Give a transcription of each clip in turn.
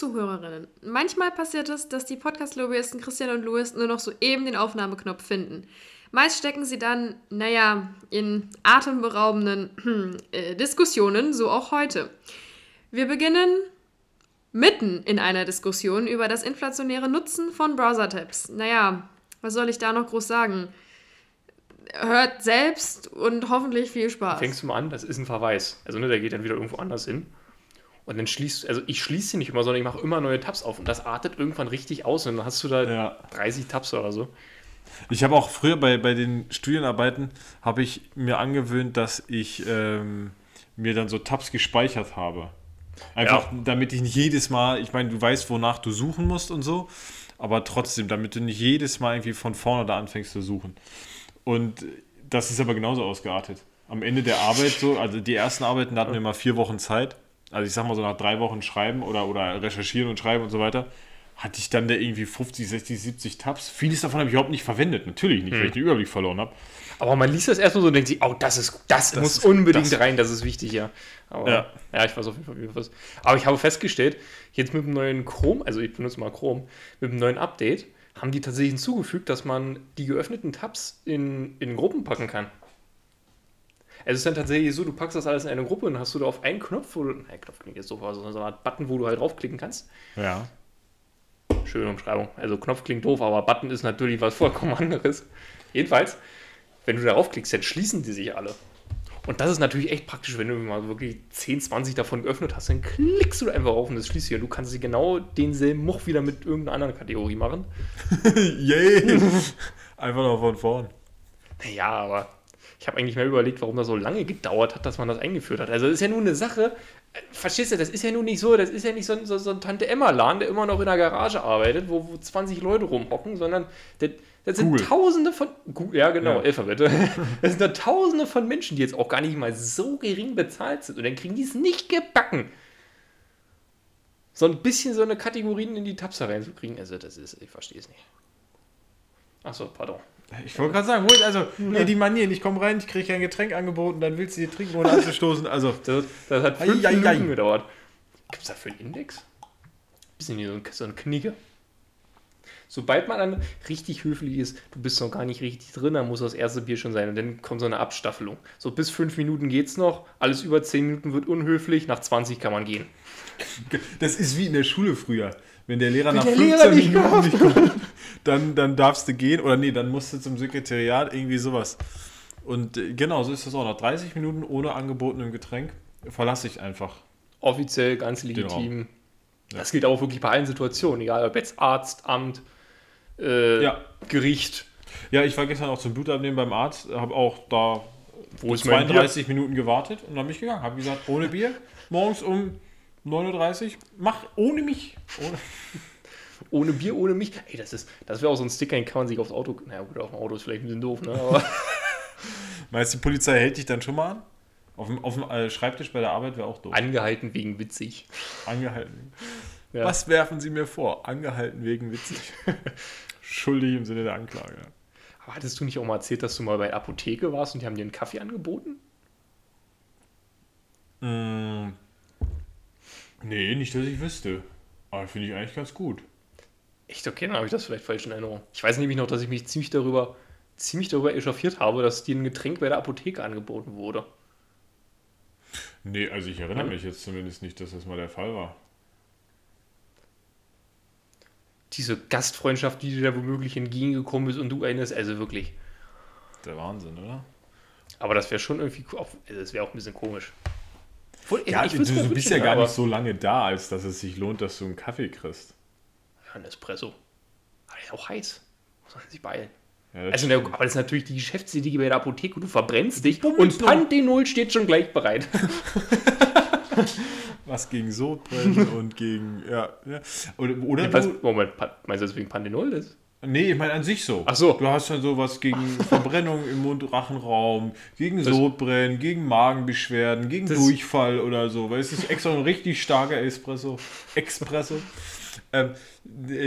Zuhörerinnen, manchmal passiert es, dass die Podcast-Lobbyisten Christian und Louis nur noch so eben den Aufnahmeknopf finden. Meist stecken sie dann, naja, in atemberaubenden äh, Diskussionen, so auch heute. Wir beginnen mitten in einer Diskussion über das inflationäre Nutzen von Browser-Tabs. Naja, was soll ich da noch groß sagen? Hört selbst und hoffentlich viel Spaß. Fängst du mal an, das ist ein Verweis. Also, ne, der geht dann wieder irgendwo anders hin. Und dann schließt, also ich schließe sie nicht immer, sondern ich mache immer neue Tabs auf. Und das artet irgendwann richtig aus. Und dann hast du da ja. 30 Tabs oder so. Ich habe auch früher bei, bei den Studienarbeiten, habe ich mir angewöhnt, dass ich ähm, mir dann so Tabs gespeichert habe. Einfach, ja. damit ich nicht jedes Mal, ich meine, du weißt, wonach du suchen musst und so, aber trotzdem, damit du nicht jedes Mal irgendwie von vorne da anfängst zu suchen. Und das ist aber genauso ausgeartet. Am Ende der Arbeit so, also die ersten Arbeiten, da hatten wir mal vier Wochen Zeit also ich sag mal so nach drei Wochen schreiben oder, oder recherchieren und schreiben und so weiter, hatte ich dann da irgendwie 50, 60, 70 Tabs. Vieles davon habe ich überhaupt nicht verwendet. Natürlich nicht, hm. weil ich den Überblick verloren habe. Aber man liest das erstmal so und denkt sich, oh, das ist, das, das muss ist, unbedingt das rein, das ist wichtig, ja. Aber, ja. ja, ich weiß auf jeden Fall, wie was. Aber ich habe festgestellt, jetzt mit dem neuen Chrome, also ich benutze mal Chrome, mit dem neuen Update, haben die tatsächlich hinzugefügt, dass man die geöffneten Tabs in, in Gruppen packen kann. Es ist dann tatsächlich so, du packst das alles in eine Gruppe und hast du da auf einen Knopf, wo du, nein, Knopf klingt jetzt so, also so eine Art Button, wo du halt draufklicken kannst. Ja. Schöne Umschreibung. Also Knopf klingt doof, aber Button ist natürlich was vollkommen anderes. Jedenfalls, wenn du darauf klickst, dann schließen die sich alle. Und das ist natürlich echt praktisch, wenn du mal wirklich 10, 20 davon geöffnet hast, dann klickst du einfach auf und das schließt sich und du kannst sie genau denselben Much wieder mit irgendeiner anderen Kategorie machen. Yay! einfach noch von vorn. Ja, aber ich habe eigentlich mehr überlegt, warum das so lange gedauert hat, dass man das eingeführt hat. Also das ist ja nur eine Sache, verstehst du, das ist ja nun nicht so, das ist ja nicht so, so, so ein Tante-Emma-Laden, der immer noch in der Garage arbeitet, wo, wo 20 Leute rumhocken, sondern das, das sind cool. tausende von, ja genau, ja. Alphabet, das sind da tausende von Menschen, die jetzt auch gar nicht mal so gering bezahlt sind und dann kriegen die es nicht gebacken. So ein bisschen so eine Kategorien in die Tabs reinzukriegen, also das ist, ich verstehe es nicht. Achso, pardon. Ich wollte gerade sagen, wo, also ja. die Manieren, ich komme rein, ich kriege ein Getränk angeboten, dann willst du dir trinken, ohne anzustoßen. Also, das, das hat fünf Minuten ai, ai. gedauert. Gibt es dafür einen Index? Bisschen wie so ein, so ein Kniege. Sobald man dann richtig höflich ist, du bist noch gar nicht richtig drin, dann muss das erste Bier schon sein und dann kommt so eine Abstaffelung. So bis fünf Minuten geht's noch, alles über zehn Minuten wird unhöflich, nach 20 kann man gehen. Das ist wie in der Schule früher. Wenn der Lehrer Wenn nach der 15 Lehrer nicht Minuten nicht kommt, dann, dann darfst du gehen. Oder nee, dann musst du zum Sekretariat, irgendwie sowas. Und äh, genau, so ist das auch. Nach 30 Minuten ohne angebotenem Getränk verlasse ich einfach. Offiziell, ganz legitim. Ja. Das gilt auch wirklich bei allen Situationen, egal ob jetzt Arzt, Amt, äh, ja. Gericht. Ja, ich war gestern auch zum Blutabnehmen beim Arzt, habe auch da Wo 32 Minuten gewartet und dann bin ich gegangen. Habe gesagt, ohne Bier, morgens um 9.30 Uhr, mach ohne mich. Ohne, ohne Bier, ohne mich. Ey, das ist, das wäre auch so ein Sticker, den kann man sich aufs Auto. Na gut, auf dem Auto ist vielleicht ein bisschen doof, ne? Aber Meinst du, die Polizei hält dich dann schon mal an? Auf dem, auf dem äh, Schreibtisch bei der Arbeit wäre auch doof. Angehalten wegen witzig. Angehalten. Ja. Was werfen Sie mir vor? Angehalten wegen witzig. Schuldig im Sinne der Anklage. Aber hattest du nicht auch mal erzählt, dass du mal bei der Apotheke warst und die haben dir einen Kaffee angeboten? Mm, Nee, nicht, dass ich wüsste. Aber finde ich eigentlich ganz gut. Echt okay, dann habe ich das vielleicht falsch in Erinnerung. Ich weiß nämlich noch, dass ich mich ziemlich darüber, ziemlich darüber echauffiert habe, dass dir ein Getränk bei der Apotheke angeboten wurde. Nee, also ich erinnere ja. mich jetzt zumindest nicht, dass das mal der Fall war. Diese Gastfreundschaft, die dir da womöglich entgegengekommen ist und du erinnerst, also wirklich. Der Wahnsinn, oder? Aber das wäre schon irgendwie, also das wäre auch ein bisschen komisch. Ja, du, du bist ja gar nicht so lange da, als dass es sich lohnt, dass du einen Kaffee kriegst. Ja, ein Espresso. Aber ist auch heiß. Muss man sich beeilen. Ja, also, der, aber das ist natürlich die Geschäftsidee bei der Apotheke. Du verbrennst dich und Panthenol steht schon gleich bereit. Was gegen Sodbrennen und gegen. Ja, ja. Oder, oder ja, was, Moment, meinst du das wegen Panthenol? Das? Nee, ich meine an sich so. Ach so. Du hast ja sowas gegen Verbrennung im Mund-Rachenraum, gegen Sodbrennen, gegen Magenbeschwerden, gegen Durchfall oder so. Weil es ist extra ein richtig starker Espresso. Espresso. ähm,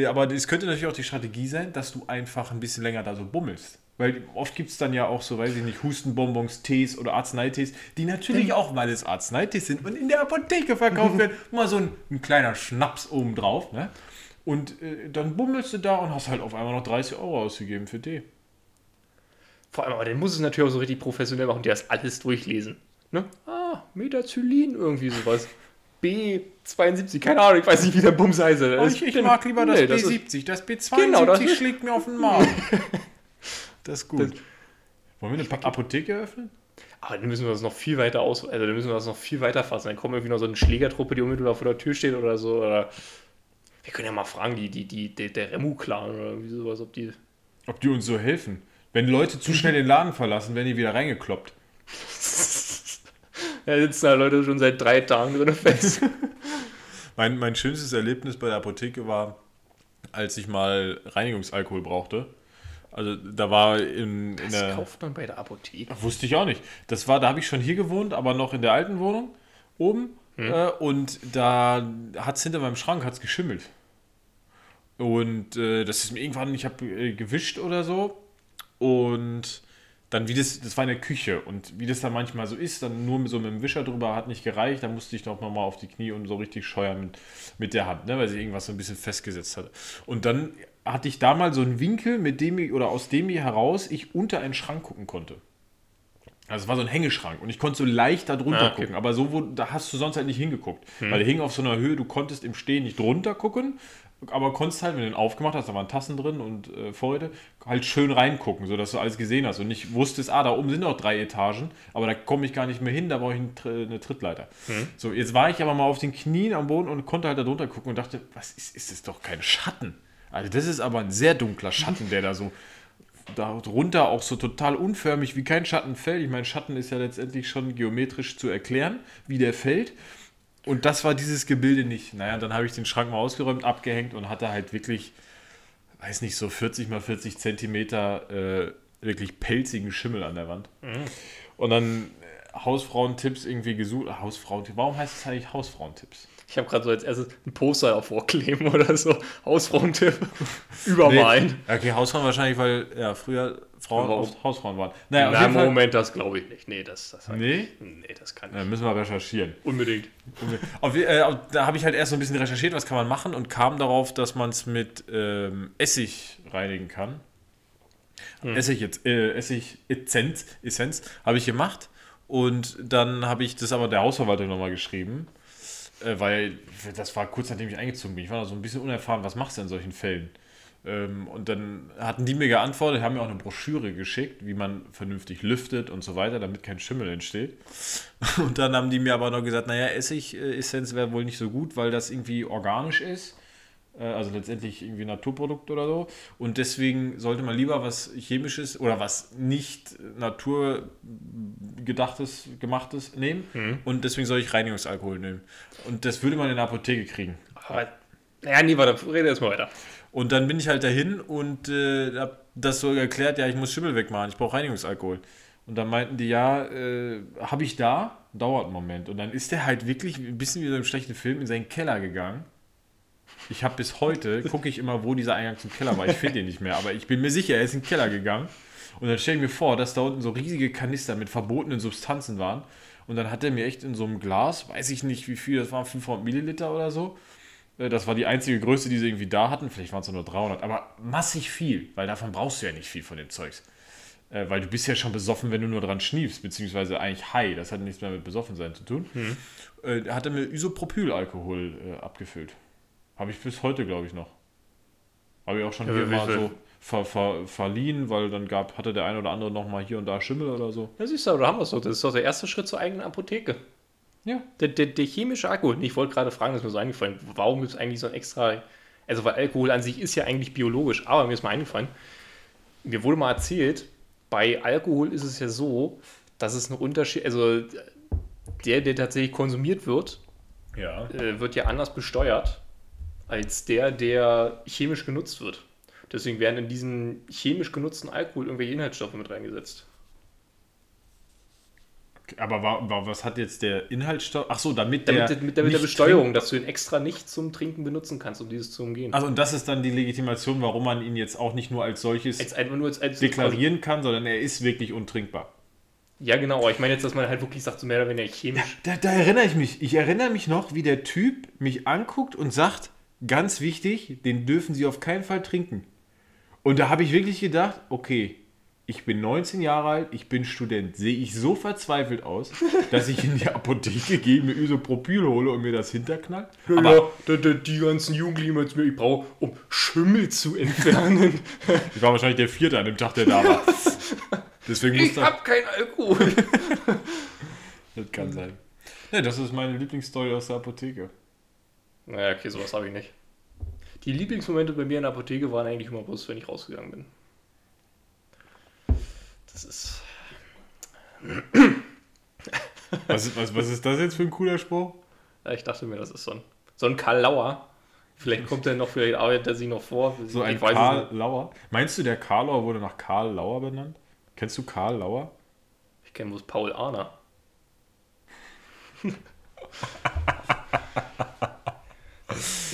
aber es könnte natürlich auch die Strategie sein, dass du einfach ein bisschen länger da so bummelst. Weil oft gibt es dann ja auch so, weiß ich nicht, Hustenbonbons, Tees oder Arzneitees, die natürlich auch mal das Arzneitees sind und in der Apotheke verkauft werden. Mal so ein, ein kleiner Schnaps obendrauf, ne? Und äh, dann bummelst du da und hast halt auf einmal noch 30 Euro ausgegeben für Tee. Vor allem, aber dann muss es natürlich auch so richtig professionell machen, die das alles durchlesen. Ne? Ah, Metazylin, irgendwie sowas. B72, keine Ahnung, ich weiß nicht, wie der Bums heißt. Oh, ich, ich mag lieber das nee, das B70, das, B72 Genau, das ist- schlägt mir auf den Magen. das ist gut. Das- Wollen wir eine Apotheke eröffnen? Aber dann müssen wir das noch viel weiter aus, also dann müssen wir das noch viel weiter fassen. Dann kommt irgendwie noch so eine Schlägertruppe, die unmittelbar vor der Tür steht oder so. Oder wir können ja mal fragen, die, die, die, die der Remu-Clan oder irgendwie sowas, ob die. Ob die uns so helfen. Wenn Leute zu schnell den Laden verlassen, werden die wieder reingekloppt. Da sitzen da Leute schon seit drei Tagen drin fest. Mein, mein schönstes Erlebnis bei der Apotheke war, als ich mal Reinigungsalkohol brauchte. Also da war in, in Das der... kauft man bei der Apotheke. Wusste ich auch nicht. Das war, da habe ich schon hier gewohnt, aber noch in der alten Wohnung oben. Äh, und da hat es hinter meinem Schrank hat's geschimmelt. Und äh, das ist mir irgendwann, ich habe äh, gewischt oder so. Und dann, wie das, das war in der Küche. Und wie das dann manchmal so ist, dann nur so mit dem Wischer drüber hat nicht gereicht. Da musste ich doch nochmal auf die Knie und so richtig scheuern mit, mit der Hand, ne, weil sich irgendwas so ein bisschen festgesetzt hatte. Und dann hatte ich da mal so einen Winkel, mit dem ich, oder aus dem ich heraus ich unter einen Schrank gucken konnte. Also es war so ein Hängeschrank und ich konnte so leicht da drunter Ah, okay. gucken, aber so, wo, da hast du sonst halt nicht hingeguckt. Weil der hing auf so einer Höhe, du konntest im Stehen nicht drunter gucken, aber konntest halt, wenn du den aufgemacht hast, da waren Tassen drin und äh, Vorräte, halt schön reingucken, sodass du alles gesehen hast und nicht wusstest, ah, da oben sind noch drei Etagen, aber da komme ich gar nicht mehr hin, da brauche ich einen Tr- eine Trittleiter. So, jetzt war ich aber mal auf den Knien am Boden und konnte halt da drunter gucken und dachte, was ist, ist das doch kein Schatten? Also das ist aber ein sehr dunkler Schatten, der da so darunter auch so total unförmig wie kein Schatten fällt. Ich meine, Schatten ist ja letztendlich schon geometrisch zu erklären, wie der fällt. Und das war dieses Gebilde nicht. Naja, dann habe ich den Schrank mal ausgeräumt, abgehängt und hatte halt wirklich, weiß nicht, so 40 mal 40 Zentimeter äh, wirklich pelzigen Schimmel an der Wand. Und dann äh, Hausfrauentipps irgendwie gesucht. Hausfrauentipps. Warum heißt es eigentlich Hausfrauentipps? Ich habe gerade so als erstes ein Poster davor kleben oder so. Hausfrauentipp. Übermalen. Nee. Okay, Hausfrauen wahrscheinlich, weil ja, früher Frauen Warum? oft Hausfrauen waren. Naja, Na, Fall- Moment, das glaube ich nicht. Nee, das, das Nee? Nee, das kann Ja, nicht. müssen wir recherchieren. Unbedingt. Auf, äh, da habe ich halt erst so ein bisschen recherchiert, was kann man machen und kam darauf, dass man es mit ähm, Essig reinigen kann. Essig, jetzt, äh, Essig Essenz, Essenz habe ich gemacht und dann habe ich das aber der Hausverwaltung nochmal geschrieben, äh, weil das war kurz nachdem ich eingezogen bin. Ich war da so ein bisschen unerfahren, was machst du in solchen Fällen? Ähm, und dann hatten die mir geantwortet, haben mir auch eine Broschüre geschickt, wie man vernünftig lüftet und so weiter, damit kein Schimmel entsteht. Und dann haben die mir aber noch gesagt, naja, Essig-Essenz wäre wohl nicht so gut, weil das irgendwie organisch ist. Äh, Also letztendlich irgendwie Naturprodukt oder so. Und deswegen sollte man lieber was Chemisches oder was nicht naturgedachtes, gemachtes nehmen. Und deswegen soll ich Reinigungsalkohol nehmen. Und das würde man in der Apotheke kriegen. Aber, naja, nee, warte, rede erst mal weiter. Und dann bin ich halt dahin und äh, hab das so erklärt, ja, ich muss Schimmel wegmachen, ich brauche Reinigungsalkohol. Und dann meinten die, ja, äh, habe ich da, dauert einen Moment. Und dann ist der halt wirklich ein bisschen wie so im schlechten Film in seinen Keller gegangen. Ich habe bis heute, gucke ich immer, wo dieser Eingang zum Keller war. Ich finde ihn nicht mehr, aber ich bin mir sicher, er ist in den Keller gegangen. Und dann stelle ich mir vor, dass da unten so riesige Kanister mit verbotenen Substanzen waren. Und dann hat er mir echt in so einem Glas, weiß ich nicht wie viel, das waren 500 Milliliter oder so, äh, Das war die einzige Größe, die sie irgendwie da hatten. Vielleicht waren es nur 300, aber massig viel, weil davon brauchst du ja nicht viel von dem Zeugs. Äh, weil du bist ja schon besoffen, wenn du nur dran schniefst, beziehungsweise eigentlich high. Das hat nichts mehr mit besoffen sein zu tun. Äh, hat er mir Isopropylalkohol abgefüllt. Habe ich bis heute, glaube ich, noch. Habe ich auch schon Ja, hier mal so ver, ver, verliehen, weil dann gab, hatte der ein oder andere noch mal hier und da Schimmel oder so. Ja, siehst du, da haben wir es doch. Das ist doch der erste Schritt zur eigenen Apotheke. Ja. Der, der, der chemische Alkohol. Ich wollte gerade fragen, das ist mir so eingefallen. Warum gibt es eigentlich so ein extra. Also, weil Alkohol an sich ist ja eigentlich biologisch, aber mir ist mal eingefallen. Mir wurde mal erzählt, bei Alkohol ist es ja so, dass es einen Unterschied. Also, der, der tatsächlich konsumiert wird, Ja. äh, wird ja anders besteuert als der, der chemisch genutzt wird. Deswegen werden in diesen chemisch genutzten Alkohol irgendwelche Inhaltsstoffe mit reingesetzt. Aber wa- wa- was hat jetzt der Inhaltsstoff? Ach so, damit der. Damit, mit, der, mit der Besteuerung, dass du ihn extra nicht zum Trinken benutzen kannst, um dieses zu umgehen. Also und das ist dann die Legitimation, warum man ihn jetzt auch nicht nur als solches Als nur als, als deklarieren kann, sondern er ist wirklich untrinkbar. Ja, genau, aber ich meine jetzt, dass man halt wirklich sagt, so mehr oder weniger chemisch. Da, da erinnere ich mich. Ich erinnere mich noch, wie der Typ mich anguckt und sagt, ganz wichtig, den dürfen Sie auf keinen Fall trinken. Und da habe ich wirklich gedacht, okay, ich bin 19 Jahre alt, ich bin Student. Sehe ich so verzweifelt aus, dass ich in die Apotheke gehe, mir Isopropyl hole und mir das hinterknallt? Aber ja, die, die ganzen Jugendlichen jetzt mir, ich brauche, um Schimmel zu entfernen. Ich war wahrscheinlich der Vierte an dem Tag, der da war. Deswegen ich das, hab keinen Alkohol. das kann sein. Ja, das ist meine Lieblingsstory aus der Apotheke. Naja, okay, sowas habe ich nicht. Die Lieblingsmomente bei mir in der Apotheke waren eigentlich immer bloß, wenn ich rausgegangen bin. Das ist. Was, ist- was, was ist das jetzt für ein cooler Spruch? Ja, ich dachte mir, das ist so ein, so ein Karl Lauer. Vielleicht kommt er noch, vielleicht arbeitet er sich noch vor. So ein ich weiß es Karl nicht. Lauer. Meinst du, der Karlauer wurde nach Karl Lauer benannt? Kennst du Karl Lauer? Ich kenne bloß Paul Ahner.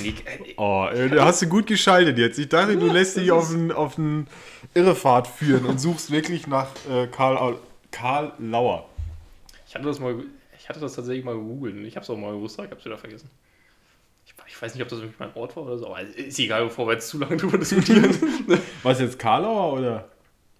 nee, äh, Oh, äh, da hast du gut geschaltet jetzt. Ich dachte, du lässt dich auf einen auf einen Irrefahrt führen und suchst wirklich nach äh, Karl, Karl Lauer. ich hatte das mal, ich hatte das tatsächlich mal gegoogelt. und Ich habe es auch mal gewusst, aber ich habe es wieder vergessen. Ich, ich weiß nicht, ob das wirklich mein Ort war oder so, aber ist egal, bevor wir jetzt zu lange drüber diskutieren. Was jetzt Karl Lauer oder?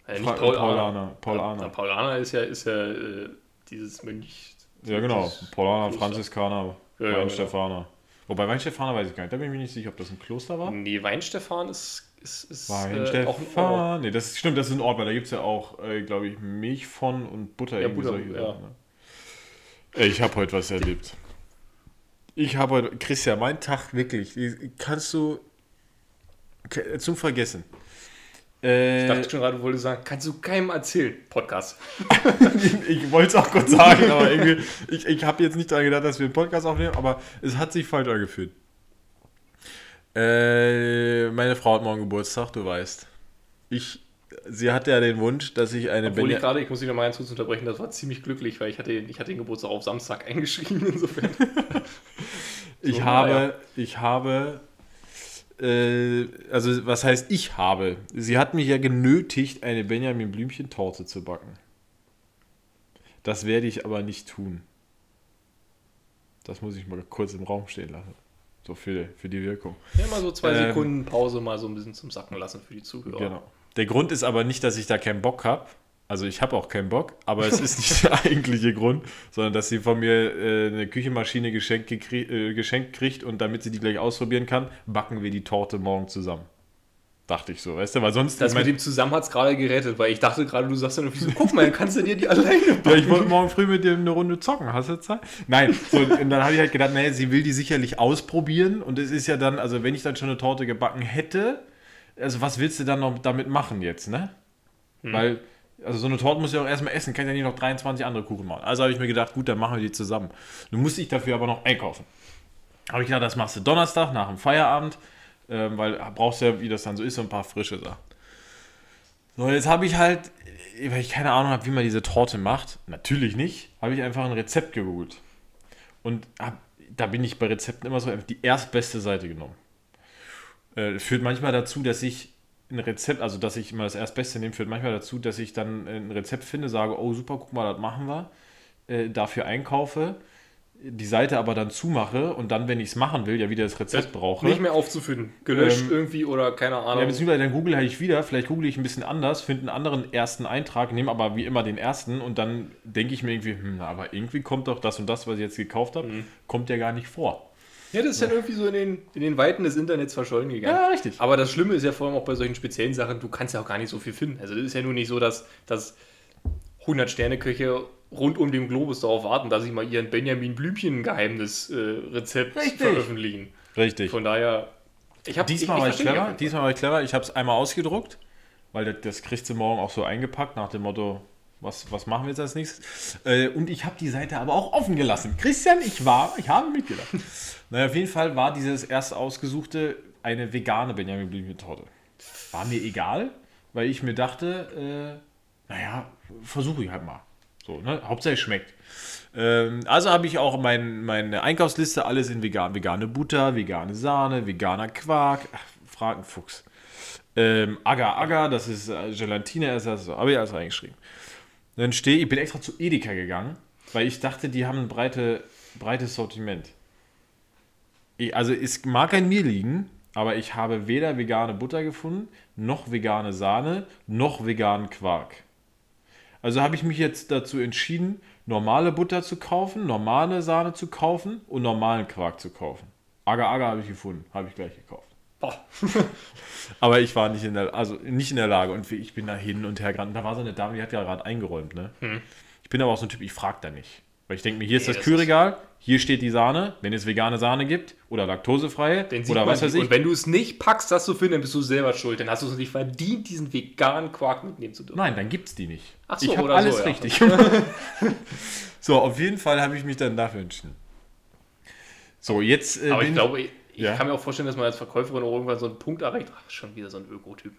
äh, Fra- nicht Paul, Paul Ahner. Ahner, Paul Ja, Ahner. Paul Ahner ist ja, ist ja äh, dieses Mönch. Ja, genau. dieses Paulaner. Franziskaner, Ja, ja, Weinstefaner. Wobei Weinstefaner weiß ich gar nicht. Da bin ich mir nicht sicher, ob das ein Kloster war. Nee, Weinstefan ist, ist, ist äh, auch ein Ort. Weinstefan. nee, das ist, stimmt, das ist ein Ort, weil da gibt es ja auch, äh, glaube ich, Milch von und Butter. Ja, irgendwie Butter, solche ja. Sachen, ne? Ich habe heute was erlebt. Ich habe heute, Christian, mein Tag wirklich, kannst du zum Vergessen. Äh, Ich dachte schon gerade, du wolltest sagen, kannst du keinem erzählen. Podcast. ich wollte es auch kurz sagen, aber irgendwie, ich, ich habe jetzt nicht daran gedacht, dass wir einen Podcast aufnehmen, aber es hat sich falsch angefühlt. Äh, meine Frau hat morgen Geburtstag, du weißt. Ich, sie hatte ja den Wunsch, dass ich eine Obwohl ich Benja- gerade, ich muss dich nochmal ganz kurz unterbrechen, das war ziemlich glücklich, weil ich hatte, ich hatte den Geburtstag auf Samstag eingeschrieben, insofern. Ich So, habe, naja. ich habe, äh, also was heißt ich habe? Sie hat mich ja genötigt, eine Benjamin Blümchen Torte zu backen. Das werde ich aber nicht tun. Das muss ich mal kurz im Raum stehen lassen. So für, für die Wirkung. Ja, mal so zwei Ähm, Sekunden Pause mal so ein bisschen zum Sacken lassen für die Zuhörer. Genau. Der Grund ist aber nicht, dass ich da keinen Bock habe. Also ich habe auch keinen Bock, aber es ist nicht der eigentliche Grund, sondern dass sie von mir äh, eine Küchenmaschine geschenkt, äh, geschenkt kriegt und damit sie die gleich ausprobieren kann, backen wir die Torte morgen zusammen. Dachte ich so, weißt du, weil sonst... Das ich mein- mit dem Zusammen hat es gerade gerettet, weil ich dachte gerade, du sagst dann irgendwie so, guck mal, kannst du dir die alleine ja, backen. ich wollte morgen früh mit dir eine Runde zocken. Hast du Zeit? Nein. So, und dann habe ich halt gedacht, naja, sie will die sicherlich ausprobieren. Und es ist ja dann, also wenn ich dann schon eine Torte gebacken hätte, also was willst du dann noch damit machen jetzt, ne? Weil, also so eine Torte muss ich auch erstmal essen, kann ja nicht noch 23 andere Kuchen machen. Also habe ich mir gedacht, gut, dann machen wir die zusammen. Nun musste ich dafür aber noch einkaufen. Habe ich gedacht, das machst du Donnerstag nach dem Feierabend, ähm, weil brauchst ja, wie das dann so ist, so ein paar frische Sachen. So, jetzt habe ich halt, weil ich keine Ahnung habe, wie man diese Torte macht, natürlich nicht, habe ich einfach ein Rezept gegoogelt. Und hab, da bin ich bei Rezepten immer so die erstbeste Seite genommen. Äh, führt manchmal dazu, dass ich ein Rezept, also dass ich immer das erstbeste nehme, führt manchmal dazu, dass ich dann ein Rezept finde, sage, oh super, guck mal, das machen wir, äh, dafür einkaufe, die Seite aber dann zumache und dann, wenn ich es machen will, ja wieder das Rezept brauche. Nicht mehr aufzufinden. Gelöscht Ähm, irgendwie oder keine Ahnung. Ja, beziehungsweise dann google ich wieder, vielleicht google ich ein bisschen anders, finde einen anderen ersten Eintrag, nehme aber wie immer den ersten und dann denke ich mir irgendwie, hm, aber irgendwie kommt doch das und das, was ich jetzt gekauft habe, Mhm. kommt ja gar nicht vor. Ja, das ist dann irgendwie so in den, in den Weiten des Internets verschollen gegangen. richtig. Aber das Schlimme ist ja vor allem auch bei solchen speziellen Sachen, du kannst ja auch gar nicht so viel finden. Also das ist ja nur nicht so, dass, dass 100 Sterne-Köche rund um den Globus darauf warten, dass sie mal ihren Benjamin Blümchen-Geheimnis-Rezept Richtig. veröffentlichen. Richtig. Von daher, ich habe Diesmal war ich clever, diesmal war ich clever, ich habe es einmal ausgedruckt, weil das, das kriegst du morgen auch so eingepackt nach dem Motto, was, was machen wir jetzt als nächstes? Äh, und ich habe die Seite aber auch offen gelassen. Christian, ich war, ich habe mitgedacht. naja, auf jeden Fall war dieses erst ausgesuchte eine vegane Benjamin Blümchen-Torte. War mir egal, weil ich mir dachte, äh, naja, versuche ich halt mal. So, ne? Hauptsache es schmeckt. Ähm, also habe ich auch mein, meine Einkaufsliste alles in vegan. Vegane Butter, vegane Sahne, veganer Quark. Ach, Fragenfuchs. Ähm, Agar Agar, das ist äh, Gelatine-Ersatz. So, habe ich alles reingeschrieben. Dann stehe ich, bin extra zu Edeka gegangen, weil ich dachte, die haben ein breite, breites Sortiment. Ich, also es mag an mir liegen, aber ich habe weder vegane Butter gefunden, noch vegane Sahne, noch veganen Quark. Also habe ich mich jetzt dazu entschieden, normale Butter zu kaufen, normale Sahne zu kaufen und normalen Quark zu kaufen. Agar Agar habe ich gefunden, habe ich gleich gekauft. Aber ich war nicht in der, also nicht in der Lage und ich bin da hin und her gerannt. Da war so eine Dame, die hat ja gerade eingeräumt, ne? Ich bin aber auch so ein Typ, ich frage da nicht. Weil ich denke mir, hier ist Nee, das Kühlregal, hier steht die Sahne, wenn es vegane Sahne gibt oder laktosefreie oder was weiß ich. Und wenn du es nicht packst, das zu finden, dann bist du selber schuld. Dann hast du es nicht verdient, diesen veganen Quark mitnehmen zu dürfen. Nein, dann gibt's die nicht. Ach so, ich oder alles so, ja. richtig. so, auf jeden Fall habe ich mich dann dafür entschieden. So, jetzt äh, Aber ich glaube, ich, ich Ja. kann mir auch vorstellen, dass man als Verkäuferin auch irgendwann so einen Punkt erreicht. Ach, schon wieder so ein Ökotyp.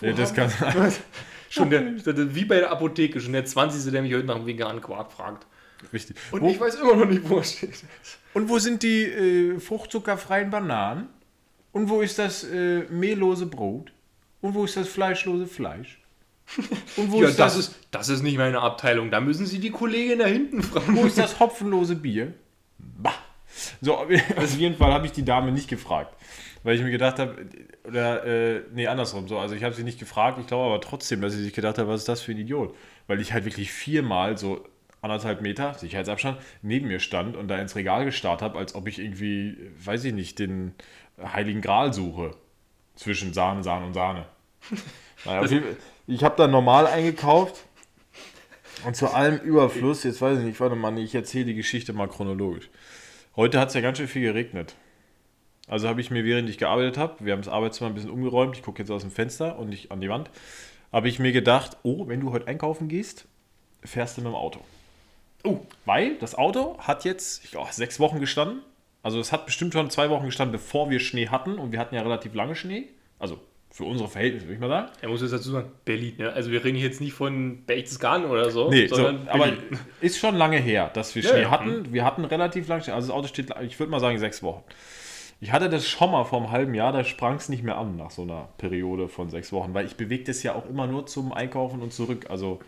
Ja, das kann Schon der, wie bei der Apotheke, schon der 20. der mich heute nach dem veganen Quark fragt. richtig. Und wo, ich weiß immer noch nicht, wo er steht. und wo sind die äh, fruchtzuckerfreien Bananen? Und wo ist das äh, mehllose Brot? Und wo ist das fleischlose Fleisch? Und wo Ja, ist das das, ist, das ist nicht meine Abteilung. Da müssen Sie die Kollegin da hinten fragen. wo ist das hopfenlose Bier? Bah. So, auf jeden Fall habe ich die Dame nicht gefragt. Weil ich mir gedacht habe, oder, äh, nee, andersrum. So, also ich habe sie nicht gefragt, ich glaube aber trotzdem, dass sie sich gedacht hat, was ist das für ein Idiot? Weil ich halt wirklich viermal so anderthalb Meter Sicherheitsabstand neben mir stand und da ins Regal gestarrt habe, als ob ich irgendwie, weiß ich nicht, den Heiligen Gral suche. Zwischen Sahne, Sahne und Sahne. Naja, Fall, ich habe da normal eingekauft und zu allem Überfluss, jetzt weiß ich nicht, warte mal, ich erzähle die Geschichte mal chronologisch. Heute hat es ja ganz schön viel geregnet. Also habe ich mir, während ich gearbeitet habe, wir haben das Arbeitszimmer ein bisschen umgeräumt, ich gucke jetzt aus dem Fenster und nicht an die Wand, habe ich mir gedacht, oh, wenn du heute einkaufen gehst, fährst du mit dem Auto. Oh, Weil das Auto hat jetzt ich, oh, sechs Wochen gestanden. Also es hat bestimmt schon zwei Wochen gestanden, bevor wir Schnee hatten. Und wir hatten ja relativ lange Schnee. Also für unsere Verhältnisse, würde ich mal sagen. er muss jetzt dazu sagen, Berlin. Ne? Also wir reden hier jetzt nicht von Berchtesgaden oder so, Nee, so, sondern aber Berlin. ist schon lange her, dass wir Ja, Schnee ja. hatten. Wir hatten relativ lange Schnee. Also das Auto steht, ich würde mal sagen, sechs Wochen. Ich hatte das schon mal vor einem halben Jahr, da sprang es nicht mehr an nach so einer Periode von sechs Wochen, weil ich bewege das ja auch immer nur zum Einkaufen und zurück. Also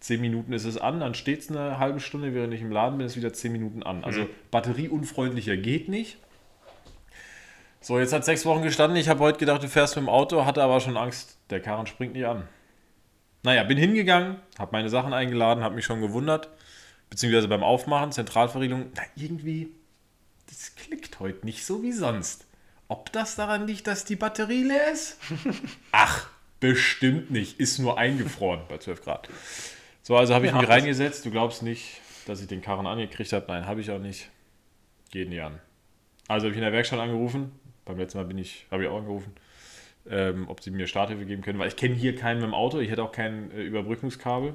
zehn Minuten ist es an, dann steht es eine halbe Stunde, während ich im Laden bin, ist wieder zehn Minuten an. Also batterieunfreundlicher geht nicht. So, jetzt hat sechs Wochen gestanden. Ich habe heute gedacht, du fährst mit dem Auto, hatte aber schon Angst, der Karren springt nicht an. Naja, bin hingegangen, habe meine Sachen eingeladen, habe mich schon gewundert, beziehungsweise beim Aufmachen, Zentralverriegelung, na irgendwie, das klickt heute nicht so wie sonst. Ob das daran liegt, dass die Batterie leer ist? Ach, bestimmt nicht, ist nur eingefroren bei 12 Grad. So, also habe ich Ja, mich reingesetzt. Du glaubst nicht, dass ich den Karren angekriegt habe? Nein, habe ich auch nicht. Geht nicht an. Also habe ich in der Werkstatt angerufen. Beim letzten Mal bin ich, habe ich auch angerufen, ähm, ob sie mir Starthilfe geben können, weil ich kenne hier keinen mit dem Auto. Ich hätte auch kein äh, Überbrückungskabel.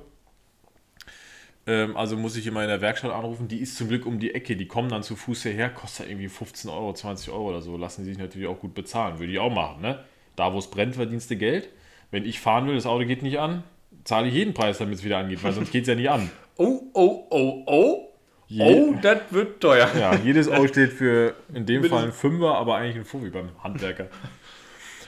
Ähm, also muss ich immer in der Werkstatt anrufen. Die ist zum Glück um die Ecke. Die kommen dann zu Fuß hierher, kostet irgendwie 15 Euro, 20 Euro oder so. Lassen die sich natürlich auch gut bezahlen. Würde ich auch machen. Ne? Da, wo es brennt, verdienst du Geld. Wenn ich fahren will, das Auto geht nicht an, zahle ich jeden Preis, damit es wieder angeht, weil sonst geht es ja nicht an. Oh, oh, oh, oh. Oh, das wird teuer. Ja, jedes O steht für in dem Fall ein Fünfer, aber eigentlich ein Fuffi beim Handwerker.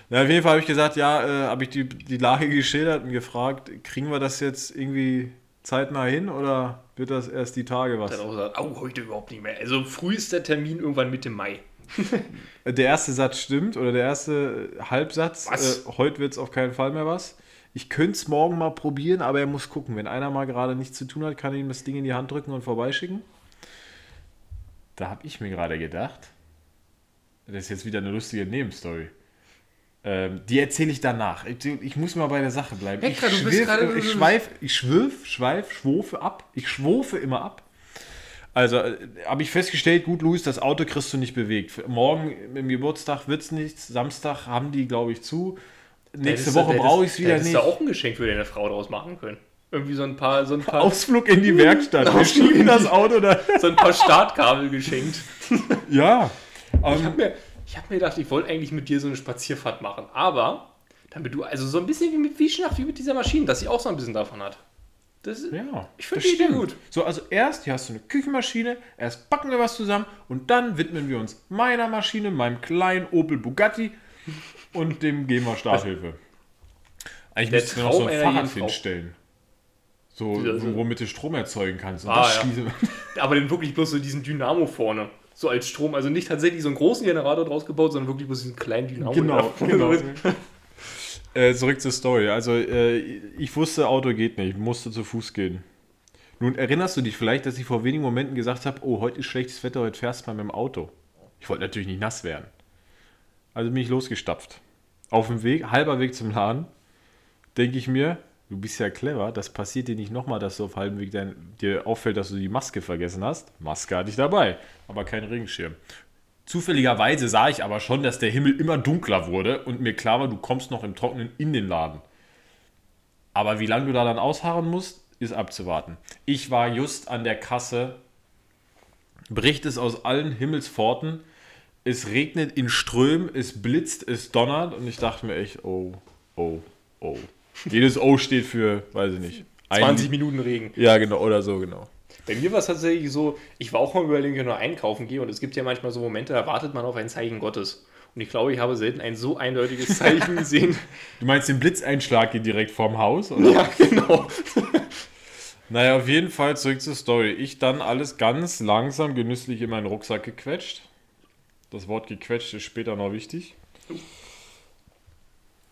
Na, auf jeden Fall habe ich gesagt, ja, äh, habe ich die, die Lage geschildert und gefragt, kriegen wir das jetzt irgendwie zeitnah hin oder wird das erst die Tage was? Dann auch gesagt, oh, heute überhaupt nicht mehr. Also frühester Termin irgendwann Mitte Mai. Der erste Satz stimmt oder der erste Halbsatz, Was? äh, heute wird es auf keinen Fall mehr was. Ich könnte es morgen mal probieren, aber er muss gucken. Wenn einer mal gerade nichts zu tun hat, kann ich ihm das Ding in die Hand drücken und vorbeischicken. Da habe ich mir gerade gedacht, das ist jetzt wieder eine lustige Nebenstory. Ähm, die erzähle ich danach. Ich, ich muss mal bei der Sache bleiben. Hektor, ich du bist schwirf- gerade- ich schweif, ich schwirf, schweif, schwofe ab. Ich schwofe immer ab. Also äh, habe ich festgestellt, gut, Luis, das Auto kriegst du nicht bewegt. Morgen im Geburtstag wird es nichts. Samstag haben die, glaube ich, zu. Nächste Woche brauche ich es wieder nicht. du auch ein Geschenk für deine Frau daraus machen können. Irgendwie so ein paar, so ein paar, Ausflug in die Werkstatt. Wir schieben das Auto da. so ein paar Startkabel geschenkt. Ja. Ich Ähm, habe mir, ich hab mir gedacht, ich wollte eigentlich mit dir so eine Spazierfahrt machen. Aber, damit du, also so ein bisschen wie mit Wieschnacht, wie mit dieser Maschine, dass sie auch so ein bisschen davon hat. Das Ja, ich finde die Idee gut. So, also erst, hier hast du eine Küchenmaschine, erst backen wir was zusammen und dann widmen wir uns meiner Maschine, meinem kleinen Opel Bugatti und dem wir Starthilfe. Eigentlich Der müssten wir noch so ein Fahrrad hinstellen. So, so- womit du Strom erzeugen kannst. Und Ah, das ja. Aber dann wirklich bloß so diesen Dynamo vorne. So als Strom. Also nicht tatsächlich so einen großen Generator draus gebaut, sondern wirklich bloß diesen kleinen Dynamo. Genau, genau. Äh, zurück zur Story. Also, äh, ich wusste, Auto geht nicht, musste zu Fuß gehen. Nun erinnerst du dich vielleicht, dass ich vor wenigen Momenten gesagt habe, oh, heute ist schlechtes Wetter, heute fährst du mal mit dem Auto. Ich wollte natürlich nicht nass werden. Also bin ich losgestapft. Auf dem Weg, halber Weg zum Laden, denke ich mir, du bist ja clever, das passiert dir nicht nochmal, dass du auf halbem Weg dein, dir auffällt, dass du die Maske vergessen hast. Maske hatte ich dabei, aber kein Regenschirm. Zufälligerweise sah ich aber schon, dass der Himmel immer dunkler wurde und mir klar war, du kommst noch im Trockenen in den Laden. Aber wie lange du da dann ausharren musst, ist abzuwarten. Ich war just an der Kasse, bricht es aus allen Himmelspforten, es regnet in Strömen, es blitzt, es donnert und ich dachte mir echt, oh, oh, oh. Jedes O steht für, weiß ich nicht, ein- 20 Minuten Regen. Ja, genau, oder so, genau. Bei mir war es tatsächlich so, ich war auch mal überlegen, wenn ich nur einkaufen gehe und es gibt ja manchmal so Momente, da wartet man auf ein Zeichen Gottes. Und ich glaube, ich habe selten ein so eindeutiges Zeichen gesehen. Du meinst den Blitzeinschlag hier direkt vorm Haus? Oder? ja, genau. Naja, auf jeden Fall zurück zur Story. Ich dann alles ganz langsam genüsslich in meinen Rucksack gequetscht. Das Wort gequetscht ist später noch wichtig.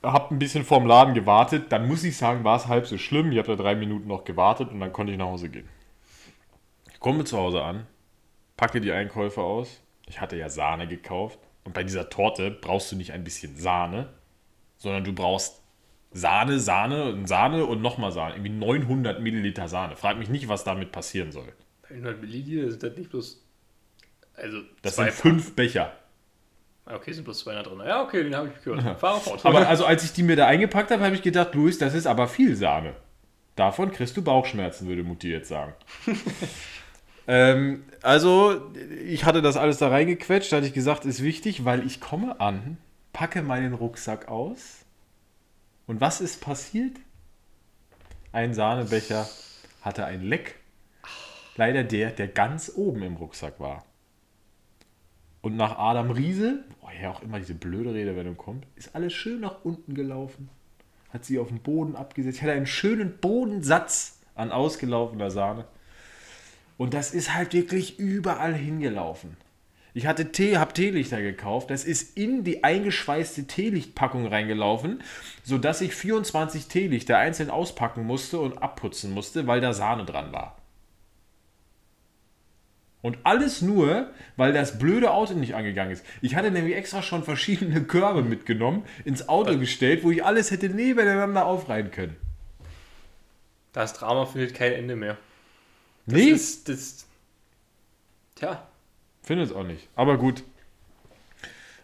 Hab ein bisschen vorm Laden gewartet. Dann muss ich sagen, war es halb so schlimm. Ich habe da drei Minuten noch gewartet und dann konnte ich nach Hause gehen. Ich komme zu Hause an, packe die Einkäufe aus. Ich hatte ja Sahne gekauft. Und bei dieser Torte brauchst du nicht ein bisschen Sahne, sondern du brauchst Sahne, Sahne und Sahne und nochmal Sahne. Irgendwie 900 Milliliter Sahne. Frag mich nicht, was damit passieren soll. 100 Milliliter sind das nicht bloß. Also, Das zwei sind fünf Becher. Ah, Okay, sind bloß 200 drin. Ja, okay, den habe ich gehört. Fahre fort. Aber also, als ich die mir da eingepackt habe, habe ich gedacht, Luis, das ist aber viel Sahne. Davon kriegst du Bauchschmerzen, würde Mutti jetzt sagen. ähm, also, ich hatte das alles da reingequetscht, da hatte ich gesagt, ist wichtig, weil ich komme an, packe meinen Rucksack aus. Und was ist passiert? Ein Sahnebecher hatte ein Leck. Leider der, der ganz oben im Rucksack war. Und nach Adam Riese, woher auch immer diese blöde Redewendung kommt, ist alles schön nach unten gelaufen. Hat sie auf den Boden abgesetzt. Ich hatte einen schönen Bodensatz an ausgelaufener Sahne. Und das ist halt wirklich überall hingelaufen. Ich hatte Tee, hab Teelichter gekauft. Das ist in die eingeschweißte Teelichtpackung reingelaufen, sodass ich 24 Teelichter einzeln auspacken musste und abputzen musste, weil da Sahne dran war. Und alles nur, weil das blöde Auto nicht angegangen ist. Ich hatte nämlich extra schon verschiedene Körbe mitgenommen, ins Auto gestellt, wo ich alles hätte nebeneinander aufreihen können. Das Drama findet kein Ende mehr. Das Nee, ist. Das, tja, finde es auch nicht. Aber gut.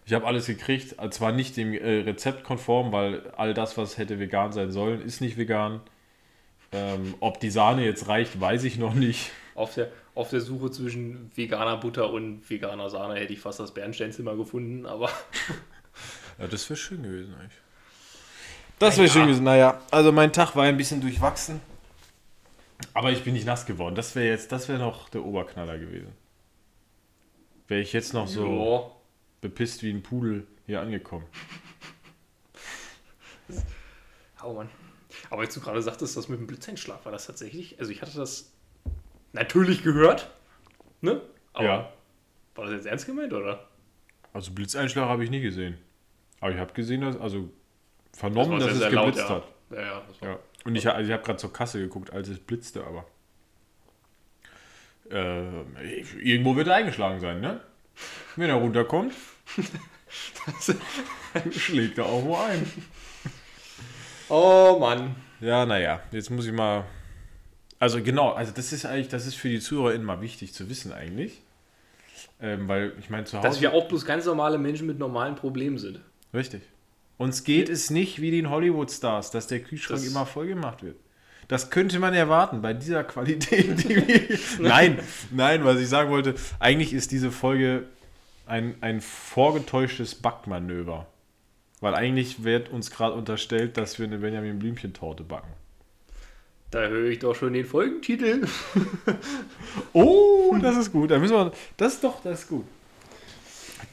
Ich habe alles gekriegt. Zwar nicht dem äh, Rezept konform, weil all das, was hätte vegan sein sollen, ist nicht vegan. Ähm, ob die Sahne jetzt reicht, weiß ich noch nicht. Auf der, auf der Suche zwischen veganer Butter und veganer Sahne hätte ich fast das Bernsteinzimmer gefunden, aber Ja, das wäre schön gewesen eigentlich. Das wäre schön gewesen. Naja, also mein Tag war ein bisschen durchwachsen. Aber ich bin nicht nass geworden. Das wäre jetzt, das wäre noch der Oberknaller gewesen. Wäre ich jetzt noch so ja. bepisst wie ein Pudel hier angekommen. Oh Mann. Aber jetzt du gerade sagtest, das mit dem Blitzeinschlag war das tatsächlich. Also ich hatte das natürlich gehört, ne? Aber Ja. war das jetzt ernst gemeint, oder? Also Blitzeinschlag habe ich nie gesehen. Aber ich habe gesehen, dass, also vernommen, war dass es sehr laut, geblitzt ja. hat. Ja, ja. Das war, Ja. Und ich, also ich habe gerade zur Kasse geguckt, als es blitzte, aber. Äh, irgendwo wird er eingeschlagen sein, ne? Wenn er runterkommt, schlägt er auch wo ein. Oh Mann. Ja, naja, jetzt muss ich mal. Also genau, also das ist eigentlich, das ist für die ZuhörerInnen mal wichtig zu wissen eigentlich. Ähm, weil ich meine, zu Hause. Dass wir auch bloß ganz normale Menschen mit normalen Problemen sind. Richtig. Uns geht es nicht wie den Hollywood-Stars, dass der Kühlschrank Das- immer voll gemacht wird. Das könnte man erwarten bei dieser Qualität, die wir. nein, nein, was ich sagen wollte, eigentlich ist diese Folge ein, ein vorgetäuschtes Backmanöver. Weil eigentlich wird uns gerade unterstellt, dass wir eine Benjamin Blümchen-Torte backen. Da höre ich doch schon den Folgentitel. Oh, das ist gut. Da müssen wir. Das ist doch, das ist gut.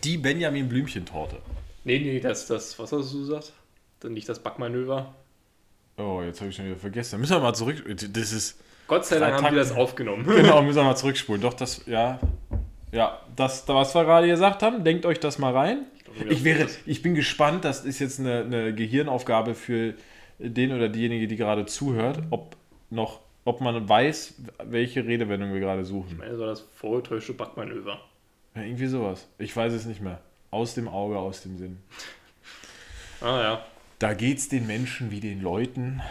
Die Benjamin Blümchen-Torte. Nee, nee, das, das, was hast du gesagt? Dann nicht das Backmanöver. Oh, jetzt habe ich schon wieder vergessen. Da müssen wir mal zurück. Das ist. Gott sei Dank haben wir das aufgenommen. Genau, müssen wir mal zurückspulen. Doch, das, ja. Ja, das, was wir gerade gesagt haben, denkt euch das mal rein. glaub, Ich, wäre, ich bin gespannt, das ist jetzt eine, eine Gehirnaufgabe für den oder diejenige, die gerade zuhört, ob noch, ob man weiß, welche Redewendung wir gerade suchen. Ich meine, das war das vorgetäuschte Backmanöver. Ja, irgendwie sowas. Ich weiß es nicht mehr. Aus dem Auge, aus dem Sinn. Ah ja, Da geht's den Menschen wie den Leuten.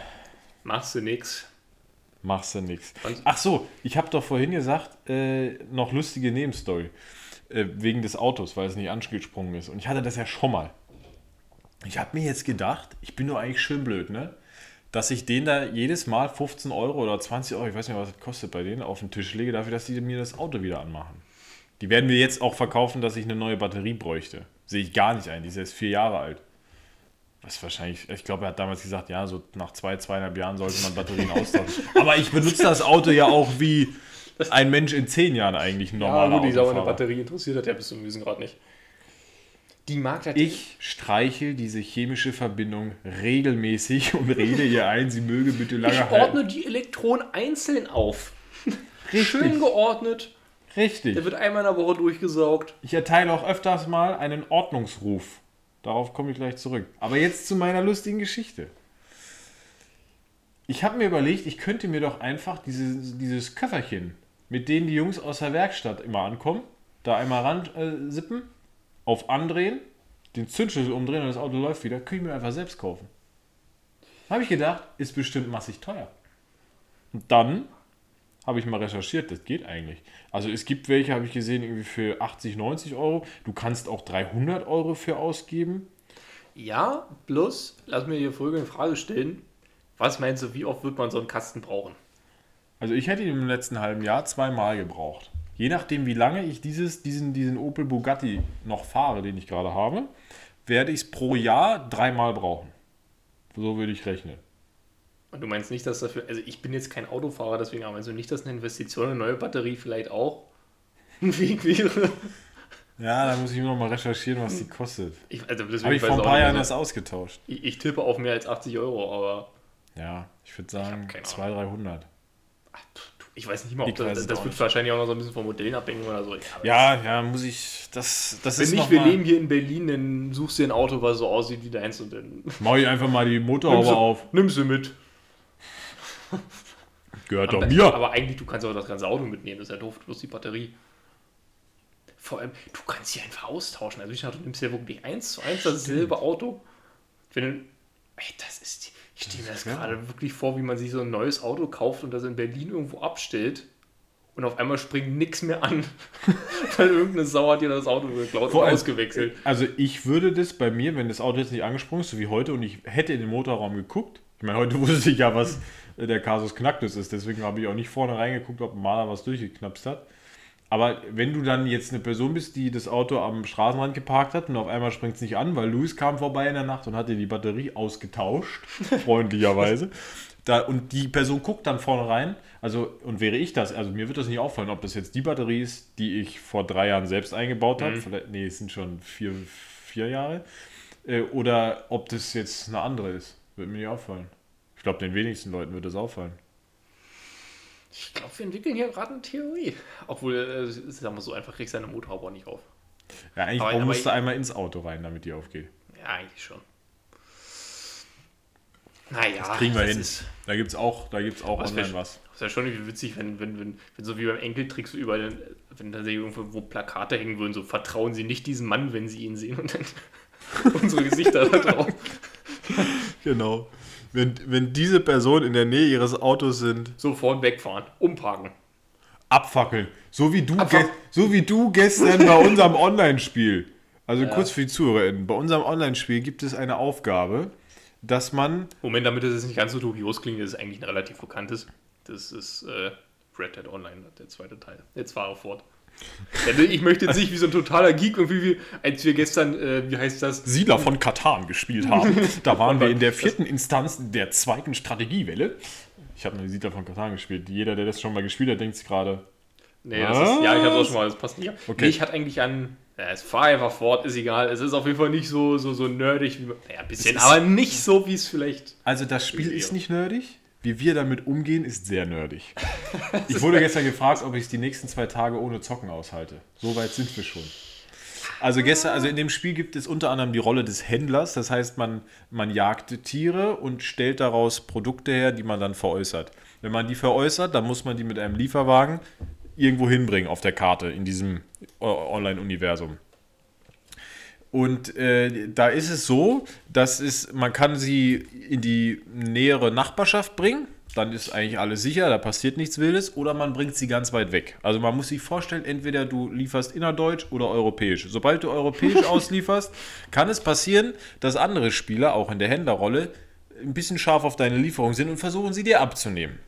machst du nix. Machst du nix. Ach so, ich habe doch vorhin gesagt, äh, noch lustige Nebenstory. Äh, wegen des Autos, weil es nicht angesprungen ist. Und ich hatte das ja schon mal. Ich habe mir jetzt gedacht, ich bin nur eigentlich schön blöd, ne? Dass ich den da jedes Mal 15 Euro oder 20 Euro, ich weiß nicht, was das kostet bei denen, auf den Tisch lege, dafür, dass die mir das Auto wieder anmachen. Die werden mir jetzt auch verkaufen, dass ich eine neue Batterie bräuchte. Sehe ich gar nicht ein. Die ist erst vier Jahre alt. Was wahrscheinlich, ich glaube, er hat damals gesagt, ja, so nach zwei, zweieinhalb Jahren sollte man Batterien austauschen. Aber ich benutze das Auto ja auch wie ein Mensch in zehn Jahren eigentlich ein Ja, normaler gut, die Sau eine Autofahrer. Batterie interessiert hat, ja bis zum Wiesen gerade nicht. Die mag das. Ich streichel diese chemische Verbindung regelmäßig und rede ihr ein, sie möge bitte lange Ich halten. ordne die Elektronen einzeln auf. Schön geordnet. Richtig. Der wird einmal in der Woche durchgesaugt. Ich erteile auch öfters mal einen Ordnungsruf. Darauf komme ich gleich zurück. Aber jetzt zu meiner lustigen Geschichte. Ich habe mir überlegt, ich könnte mir doch einfach dieses, dieses Köfferchen, mit dem die Jungs aus der Werkstatt immer ankommen, da einmal ran äh, sippen, auf andrehen, den Zündschlüssel umdrehen und das Auto läuft wieder, könnte ich mir einfach selbst kaufen. Habe ich gedacht, ist bestimmt massig teuer. Und dann habe ich mal recherchiert, das geht eigentlich. Also es gibt welche, habe ich gesehen, irgendwie für 80, 90 Euro. Du kannst auch 300 Euro für ausgeben. Ja, plus, lass mir hier folgende Frage stellen. Was meinst du, wie oft wird man so einen Kasten brauchen? Also ich hätte ihn im letzten halben Jahr zweimal gebraucht. Je nachdem, wie lange ich dieses, diesen, diesen Opel Bugatti noch fahre, den ich gerade habe, werde ich es pro Jahr dreimal brauchen. So würde ich rechnen. Und du meinst nicht, dass dafür, also ich bin jetzt kein Autofahrer, deswegen aber meinst du nicht, dass eine Investition in eine neue Batterie vielleicht auch ein Weg wäre? Ja, da muss ich noch mal recherchieren, was die kostet. Ich, also Habe ich vor ein paar Jahren also erst ausgetauscht. ich, ich tippe auf mehr als 80 Euro, aber Ja, ich würde sagen keine 200, 300. ach, du, ich weiß nicht mal, ob das, das wird wahrscheinlich auch noch so ein bisschen von Modellen abhängen oder so. Ja, Ja, ja, muss ich. Das, das Wenn ist nicht, wir mal, leben hier in Berlin, dann suchst du dir ein Auto, was so aussieht wie deins und dann Mach ich einfach mal die Motorhaube auf. nimmst du mit. Gehört doch mir. Aber eigentlich, du kannst auch das ganze Auto mitnehmen, das ist ja doof, bloß die Batterie. Vor allem, du kannst sie einfach austauschen. Also ich dachte, du nimmst ja wirklich eins zu eins dasselbe Auto. Wenn du, ey, das ist, die- ich stelle mir das Ja. gerade wirklich vor, wie man sich so ein neues Auto kauft und das in Berlin irgendwo abstellt und auf einmal springt nichts mehr an, weil irgendeine Sau hat dir das Auto geklaut und Vor ausgewechselt. Also ich würde das bei mir, wenn das Auto jetzt nicht angesprungen ist, so wie heute, und ich hätte in den Motorraum geguckt. Ich meine, heute wusste ich ja, was äh, der Kasus Knacktus ist, deswegen habe ich auch nicht vorne reingeguckt, ob ein Maler was durchgeknapst hat. Aber wenn du dann jetzt eine Person bist, die das Auto am Straßenrand geparkt hat und auf einmal springt es nicht an, weil Luis kam vorbei in der Nacht und hat dir die Batterie ausgetauscht, freundlicherweise. Da, und die Person guckt dann vorne rein, also und wäre ich das, also mir wird das nicht auffallen, ob das jetzt die Batterie ist, die ich vor drei Jahren selbst eingebaut habe, vielleicht, nee, es sind schon vier, vier Jahre, äh, oder ob das jetzt eine andere ist, wird mir nicht auffallen. Ich glaube, den wenigsten Leuten wird das auffallen. Ich glaube, wir entwickeln hier gerade eine Theorie. Obwohl, äh, sagen wir so, einfach kriegst du deine Motorhaube nicht auf. Ja, eigentlich Aber- aber musst du einmal ins Auto rein, damit die aufgeht. Ja, eigentlich schon. Naja, Das kriegen wir das hin. Ist, Da gibt es auch, da gibt's auch Was online was. das ist ja schon irgendwie witzig, wenn, wenn, wenn, wenn so wie beim Enkeltrick so überall, wenn da irgendwo wo Plakate hängen würden, so vertrauen Sie nicht diesem Mann, wenn Sie ihn sehen und dann unsere Gesichter da drauf. Genau. Wenn, wenn diese Personen in der Nähe ihres Autos sind, Sofort wegfahren, umparken. abfackeln. So wie du, ge so wie du gestern bei unserem Online-Spiel. Also kurz für die ZuhörerInnen. Bei unserem Online-Spiel gibt es eine Aufgabe, dass man. Moment, damit das jetzt nicht ganz so dubios klingt, das ist eigentlich ein relativ bekanntes. Das ist äh, Red Dead Online, der zweite Teil. Jetzt fahre fort. Ja, Ich möchte jetzt nicht wie so ein totaler Geek und wie wir, als wir gestern, äh, wie heißt das? Siedler von Katan gespielt haben. Da waren wir in der vierten Instanz der zweiten Strategiewelle. Ich habe noch die Siedler von Katan gespielt. Jeder, der das schon mal gespielt hat, denkt sich gerade. Nee, das ist, ja, ich habe auch schon mal, das passt nicht. Okay. Nee, ich hatte eigentlich an, ja, es fahr einfach fort, ist egal. Es ist auf jeden Fall nicht so, so, so nerdig wie, ja, ein bisschen, aber nicht so, wie es vielleicht. Also das Spiel ist nicht nerdig. Wie wir damit umgehen, ist sehr nerdig. Ich wurde gestern gefragt, ob ich es die nächsten zwei Tage ohne Zocken aushalte. So weit sind wir schon. Also gestern, also in dem Spiel gibt es unter anderem die Rolle des Händlers. Das heißt, man, man jagt Tiere und stellt daraus Produkte her, die man dann veräußert. Wenn man die veräußert, dann muss man die mit einem Lieferwagen irgendwo hinbringen auf der Karte in diesem O- Online-Universum. Und äh, da ist es so, dass es, man kann sie in die nähere Nachbarschaft bringen, dann ist eigentlich alles sicher, da passiert nichts Wildes, oder man bringt sie ganz weit weg. Also man muss sich vorstellen, entweder du lieferst innerdeutsch oder europäisch. Sobald du europäisch auslieferst, kann es passieren, dass andere Spieler, auch in der Händlerrolle, ein bisschen scharf auf deine Lieferung sind und versuchen sie dir abzunehmen.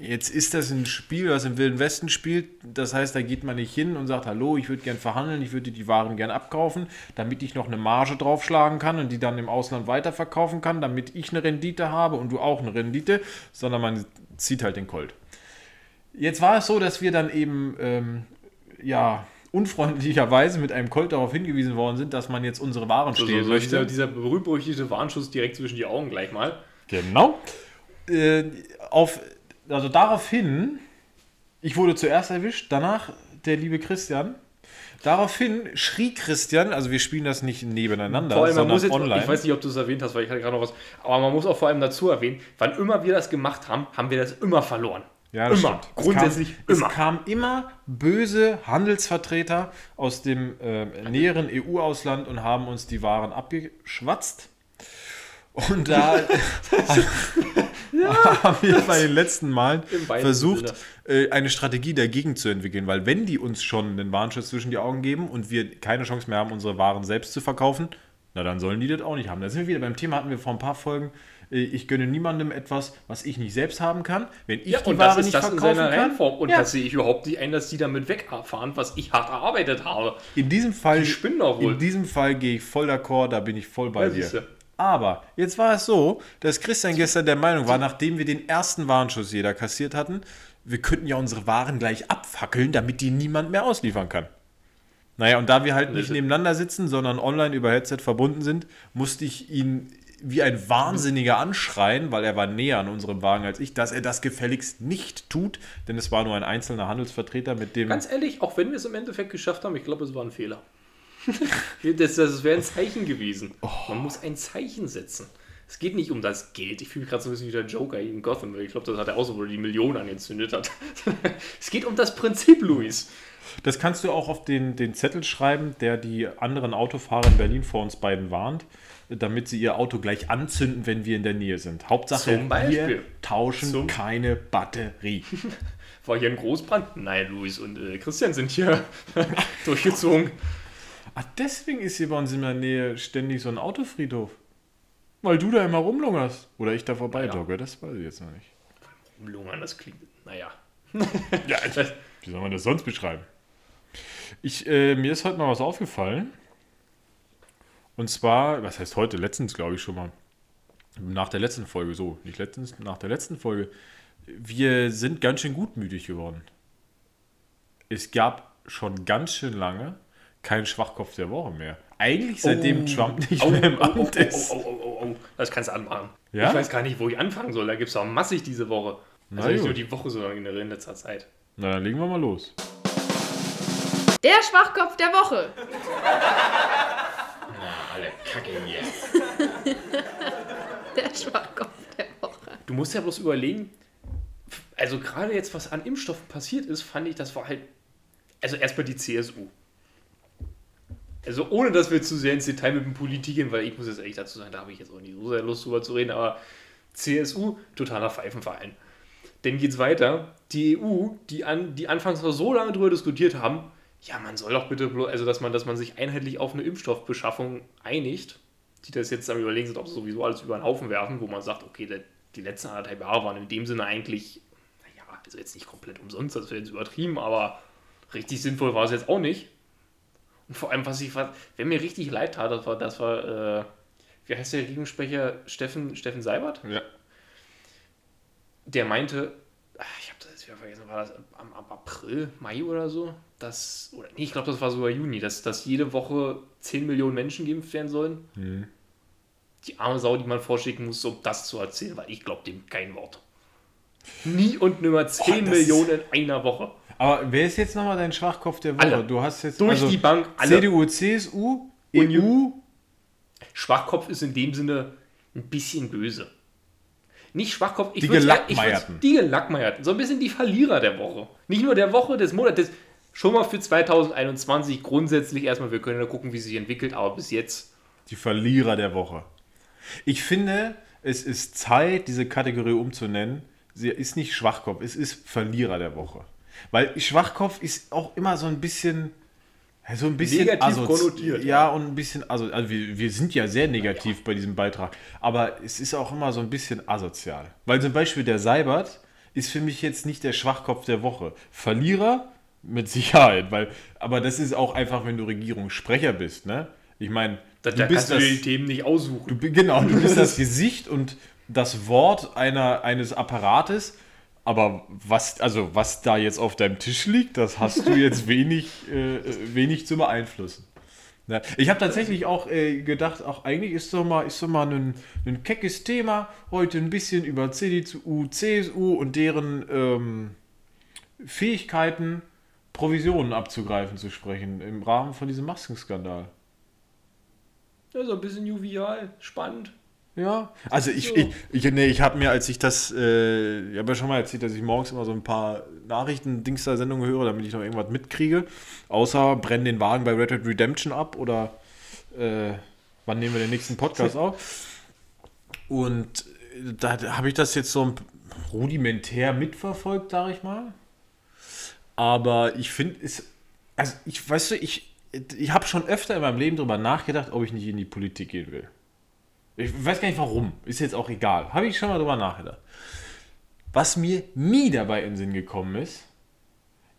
Jetzt ist das ein Spiel, das im Wilden Westen spielt. Das heißt, da geht man nicht hin und sagt, hallo, ich würde gern verhandeln, ich würde die Waren gern abkaufen, damit ich noch eine Marge draufschlagen kann und die dann im Ausland weiterverkaufen kann, damit ich eine Rendite habe und du auch eine Rendite, sondern man zieht halt den Colt. Jetzt war es so, dass wir dann eben, ähm, ja, unfreundlicherweise mit einem Colt darauf hingewiesen worden sind, dass man jetzt unsere Waren So, stehlen so, möchte. dieser, dieser berühmt-berüchtigte Warnschuss direkt zwischen die Augen gleich mal. Genau. Äh, auf, also daraufhin, ich wurde zuerst erwischt, danach der liebe Christian. Daraufhin schrie Christian, also wir spielen das nicht nebeneinander, Vor allem, man sondern muss jetzt, online. ich weiß nicht, ob du es erwähnt hast, weil ich hatte gerade noch was, aber man muss auch vor allem dazu erwähnen, wann immer wir das gemacht haben, haben wir das immer verloren. Ja, das immer. stimmt. Grundsätzlich es immer. kam, Es kamen immer böse Handelsvertreter aus dem äh, näheren EU-Ausland und haben uns die Waren abgeschwatzt. Und da haben wir bei den letzten Malen versucht, äh, eine Strategie dagegen zu entwickeln, weil wenn die uns schon einen Warnschuss zwischen die Augen geben und wir keine Chance mehr haben, unsere Waren selbst zu verkaufen, na dann sollen die das auch nicht haben. Da sind wir wieder beim Thema, hatten wir vor ein paar Folgen, äh, ich gönne niemandem etwas, was ich nicht selbst haben kann. Wenn ich Ja, die und Ware das ist nicht verkaufen kann, Reihenform. Und ja. das sehe ich überhaupt nicht ein, dass die damit wegfahren, was ich hart erarbeitet habe. in diesem Fall, Die spinnen doch wohl. in diesem Fall gehe ich voll d'accord, da bin ich voll bei Ja, dir. siehste. Aber jetzt war es so, dass Christian gestern der Meinung war, nachdem wir den ersten Warnschuss jeder kassiert hatten, wir könnten ja unsere Waren gleich abfackeln, damit die niemand mehr ausliefern kann. Naja, und da wir halt nicht nebeneinander sitzen, sondern online über Headset verbunden sind, musste ich ihn wie ein Wahnsinniger anschreien, weil er war näher an unserem Wagen als ich, dass er das gefälligst nicht tut, denn es war nur ein einzelner Handelsvertreter mit dem... Ganz ehrlich, auch wenn wir es im Endeffekt geschafft haben, ich glaube, es war ein Fehler. das das wäre ein Zeichen gewesen. Oh. Man muss ein Zeichen setzen. Es geht nicht um das Geld. Ich fühle mich gerade so ein bisschen wie der Joker in Gotham, weil ich glaube, das hat er auch so, wo er die Millionen angezündet hat. es geht um das Prinzip, Luis. Das kannst du auch auf den, den Zettel schreiben, der die anderen Autofahrer in Berlin vor uns beiden warnt, damit sie ihr Auto gleich anzünden, wenn wir in der Nähe sind. Hauptsache, wir tauschen Zum- keine Batterie. War hier ein Großbrand? Nein, Luis und äh, Christian sind hier durchgezogen. Ah, deswegen ist hier bei uns in der Nähe ständig so ein Autofriedhof. Weil du da immer rumlungerst. Oder ich da vorbei Ja. jogge, das weiß ich jetzt noch nicht. Lungern, das klingt. Naja. Ja, wie soll man das sonst beschreiben? Ich, äh, mir ist heute mal was aufgefallen. Und zwar, was heißt heute? Letztens, glaube ich, schon mal. Nach der letzten Folge, so, nicht letztens, nach der letzten Folge. Wir sind ganz schön gutmütig geworden. Es gab schon ganz schön lange keinen Schwachkopf der Woche mehr. Eigentlich seitdem Oh. Trump nicht Oh, mehr im oh, Amt ist. oh, oh, oh, oh, oh, das kannst du anmachen. Ja? Ich weiß gar nicht, wo ich anfangen soll. Da gibt es auch massig diese Woche. Na Also nicht gut. nur die Woche, sondern generell in letzter Zeit. Na, dann legen wir mal los. Der Schwachkopf der Woche. Alle Kacke hier. Der Schwachkopf der Woche. Du musst ja bloß überlegen, also gerade jetzt, was an Impfstoffen passiert ist, fand ich, das war halt, also erstmal die CSU. Also ohne, dass wir zu sehr ins Detail mit dem Politik gehen, weil ich muss jetzt ehrlich dazu sagen, da habe ich jetzt auch nicht so sehr Lust drüber zu reden, aber CSU, totaler Pfeifenverein. Dann geht's weiter. Die EU, die, an, die anfangs noch so lange drüber diskutiert haben, ja, man soll doch bitte, blo- also dass man, dass man sich einheitlich auf eine Impfstoffbeschaffung einigt, die das jetzt am überlegen sind, ob sie sowieso alles über den Haufen werfen, wo man sagt, okay, der, die letzten anderthalb Jahre waren in dem Sinne eigentlich, naja, also jetzt nicht komplett umsonst, das wäre jetzt übertrieben, aber richtig sinnvoll war es jetzt auch nicht. Und vor allem, was ich, was, wer mir richtig leid tat, das war, das war, äh, wie heißt der Regierungssprecher, Steffen, Steffen Seibert? Ja. der meinte, ach, ich habe das jetzt wieder vergessen, war das am, am April, Mai oder so? Dass, oder nee, ich glaube, das war sogar Juni, dass, dass jede Woche 10 Millionen Menschen geimpft werden sollen. Die arme Sau, die man vorschicken muss, um das zu erzählen, weil ich glaube dem kein Wort. Nie und nimmer 10 das- Millionen in einer Woche. Aber wer ist jetzt nochmal dein Schwachkopf der Woche? Alle. Du hast jetzt Durch also die Bank alle. CDU, CSU, EU. Schwachkopf ist in dem Sinne ein bisschen böse. Nicht Schwachkopf, ich Die Gelackmeierten. Die Gelackmeierten. So ein bisschen die Verlierer der Woche. Nicht nur der Woche, des Monats. Schon mal für 2021 grundsätzlich erstmal, wir können ja gucken, wie sich entwickelt, aber bis jetzt. Die Verlierer der Woche. Ich finde, es ist Zeit, diese Kategorie umzunennen. Sie ist nicht Schwachkopf, es ist Verlierer der Woche. Weil Schwachkopf ist auch immer so ein bisschen. ja, So ein bisschen Negativ konnotiert, Ja, und ein bisschen, also, also wir, wir sind ja sehr negativ bei diesem Beitrag, aber es ist auch immer so ein bisschen asozial. Weil zum Beispiel der Seibert ist für mich jetzt nicht der Schwachkopf der Woche. Verlierer mit Sicherheit, weil, aber das ist auch einfach, wenn du Regierungssprecher bist, ne? Ich meine, Da, da kannst du dir die Themen nicht aussuchen. Du, genau, du bist das Gesicht und das Wort einer, eines Apparates. Aber was, also was da jetzt auf deinem Tisch liegt, das hast du jetzt wenig, äh, wenig zu beeinflussen. Ja, ich habe tatsächlich auch äh, gedacht, auch eigentlich ist doch mal, ist doch mal ein, ein keckes Thema, heute ein bisschen über CDU, CSU und deren ähm, Fähigkeiten, Provisionen abzugreifen zu sprechen im Rahmen von diesem Maskenskandal. Ja, so ein bisschen jovial, spannend. Ja, also ich, so. ich, ich, nee, ich habe mir, als ich das, äh, ich habe ja schon mal erzählt, dass ich morgens immer so ein paar Nachrichten, Dings da Sendungen höre, damit ich noch irgendwas mitkriege. Außer brennen den Wagen bei Red Dead Redemption ab oder äh, wann nehmen wir den nächsten Podcast auf? Und äh, da habe ich das jetzt so rudimentär mitverfolgt, sage ich mal. Aber ich finde es, also ich, weißt du, ich, ich habe schon öfter in meinem Leben darüber nachgedacht, ob ich nicht in die Politik gehen will. Ich weiß gar nicht warum, ist jetzt auch egal. Habe ich schon mal drüber nachgedacht. Was mir nie dabei in den Sinn gekommen ist,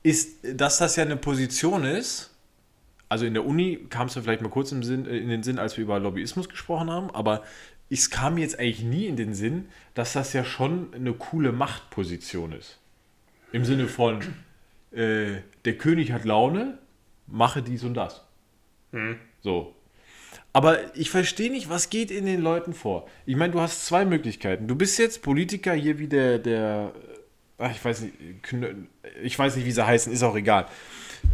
ist, dass das ja eine Position ist. Also in der Uni kam es mir vielleicht mal kurz Sinn, äh, in den Sinn, als wir über Lobbyismus gesprochen haben, aber es kam mir jetzt eigentlich nie in den Sinn, dass das ja schon eine coole Machtposition ist. Im Sinne von, äh, der König hat Laune, mache dies und das. So. Aber ich verstehe nicht, was geht in den Leuten vor. Ich meine, du hast zwei Möglichkeiten. Du bist jetzt Politiker hier wie der, der ach, ich weiß nicht, ich weiß nicht, wie sie heißen, ist auch egal.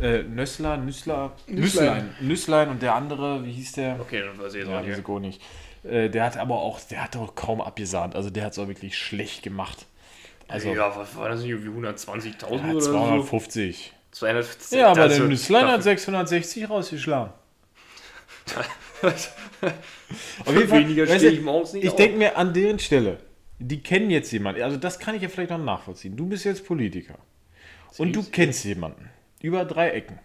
Äh, Nössler, Nüssler. Nüsslein, Nüsslein und der andere, wie hieß der? Okay, dann weiß ich jetzt Ja, auch nicht. Nicht. Äh, der hat aber auch, der hat doch kaum abgesahnt. Also der hat es auch wirklich schlecht gemacht. Also ja, was war das nicht? Irgendwie 120.000 er oder hat so? 250. 200, Ja, aber der Nüsslein hat dafür- 660 rausgeschlagen. Auf jeden Weniger weißt stehe ich morgens nicht Ich denke mir an deren Stelle, die kennen jetzt jemanden. Also das kann ich ja vielleicht noch nachvollziehen. Du bist jetzt Politiker. Und du kennst jemanden. Über drei Ecken.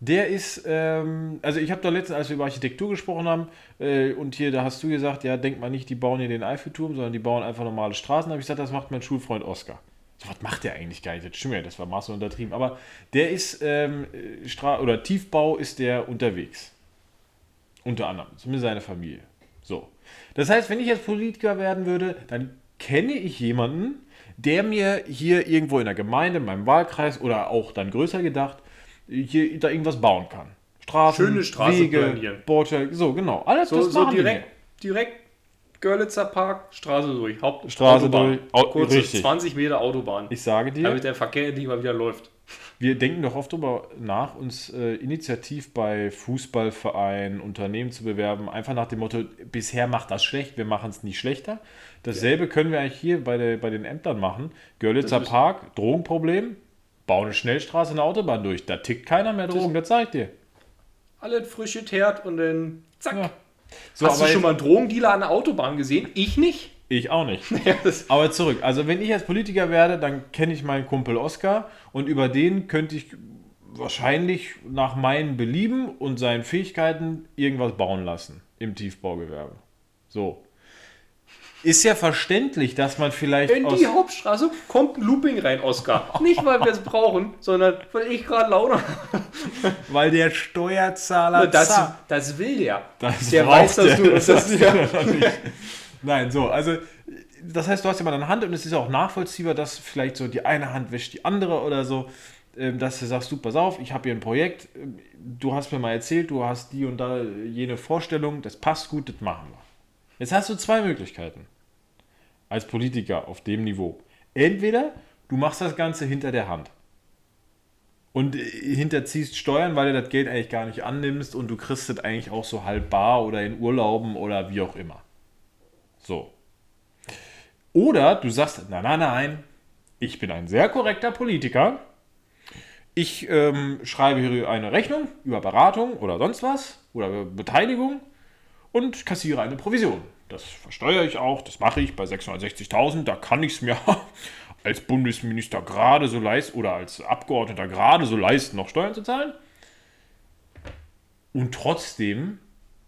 Der ist, ähm, also ich habe da letztens, als wir über Architektur gesprochen haben, äh, und hier, da hast du gesagt, ja, denk mal nicht, die bauen hier den Eiffelturm, sondern die bauen einfach normale Straßen. Da habe ich gesagt, das macht mein Schulfreund Oskar. So was macht der eigentlich gar nicht. Das stimmt ja, das war maßlos untertrieben. Aber der ist, ähm, Stra oder Tiefbau ist der unterwegs. Unter anderem, zumindest seine Familie. So. Das heißt, wenn ich jetzt Politiker werden würde, dann kenne ich jemanden, der mir hier irgendwo in der Gemeinde, in meinem Wahlkreis oder auch dann größer gedacht, hier da irgendwas bauen kann. Straßen, Schöne Straße Wege. Bordsteige, so genau. Alles So, das so machen direkt, direkt Görlitzer Park, Straße durch. Haupt Straße Autobahn. durch, Au- Kurze richtig. 20 Meter Autobahn. Ich sage dir, damit der Verkehr endlich mal wieder läuft. Wir denken doch oft darüber nach, uns äh, initiativ bei Fußballvereinen, Unternehmen zu bewerben, einfach nach dem Motto, bisher macht das schlecht, wir machen es nicht schlechter. Dasselbe können wir eigentlich hier bei, der, bei den Ämtern machen. Görlitzer Das Park, Drogenproblem, bauen eine Schnellstraße, eine Autobahn durch. Da tickt keiner mehr Drogen, das sag ich dir. Alles frische Teert und dann zack. Ja. So, Hast du schon jetzt- mal einen Drogendealer an der Autobahn gesehen? Ich nicht. Ich auch nicht. Ja, das, Aber zurück. Also wenn ich als Politiker werde, dann kenne ich meinen Kumpel Oskar und über den könnte ich wahrscheinlich nach meinen Belieben und seinen Fähigkeiten irgendwas bauen lassen im Tiefbaugewerbe. So. Ist ja verständlich, dass man vielleicht in die Hauptstraße kommt ein Looping rein, Oscar. Nicht, weil wir es brauchen, sondern weil ich gerade Laune habe. weil der Steuerzahler Das, das will der. Das der weiß, dass der. du das, Das ja. will er nicht. Nein, so, also das heißt, du hast ja mal eine Hand und es ist auch nachvollziehbar, dass vielleicht so die eine Hand wäscht die andere oder so, ähm, dass du sagst, du, pass auf, ich habe hier ein Projekt, ähm, du hast mir mal erzählt, du hast die und da jene Vorstellung, das passt gut, das machen wir. Jetzt hast du zwei Möglichkeiten als Politiker auf dem Niveau. Entweder du machst das Ganze hinter der Hand und äh, hinterziehst Steuern, weil du das Geld eigentlich gar nicht annimmst und du kriegst es eigentlich auch so halb bar oder in Urlauben oder wie auch immer. So. Oder du sagst, nein, nein, nein, ich bin ein sehr korrekter Politiker. Ich ähm, schreibe hier eine Rechnung über Beratung oder sonst was oder Beteiligung und kassiere eine Provision. Das versteuere ich auch, das mache ich bei 660.000. Da kann ich es mir als Bundesminister gerade so leisten oder als Abgeordneter gerade so leisten, noch Steuern zu zahlen. Und trotzdem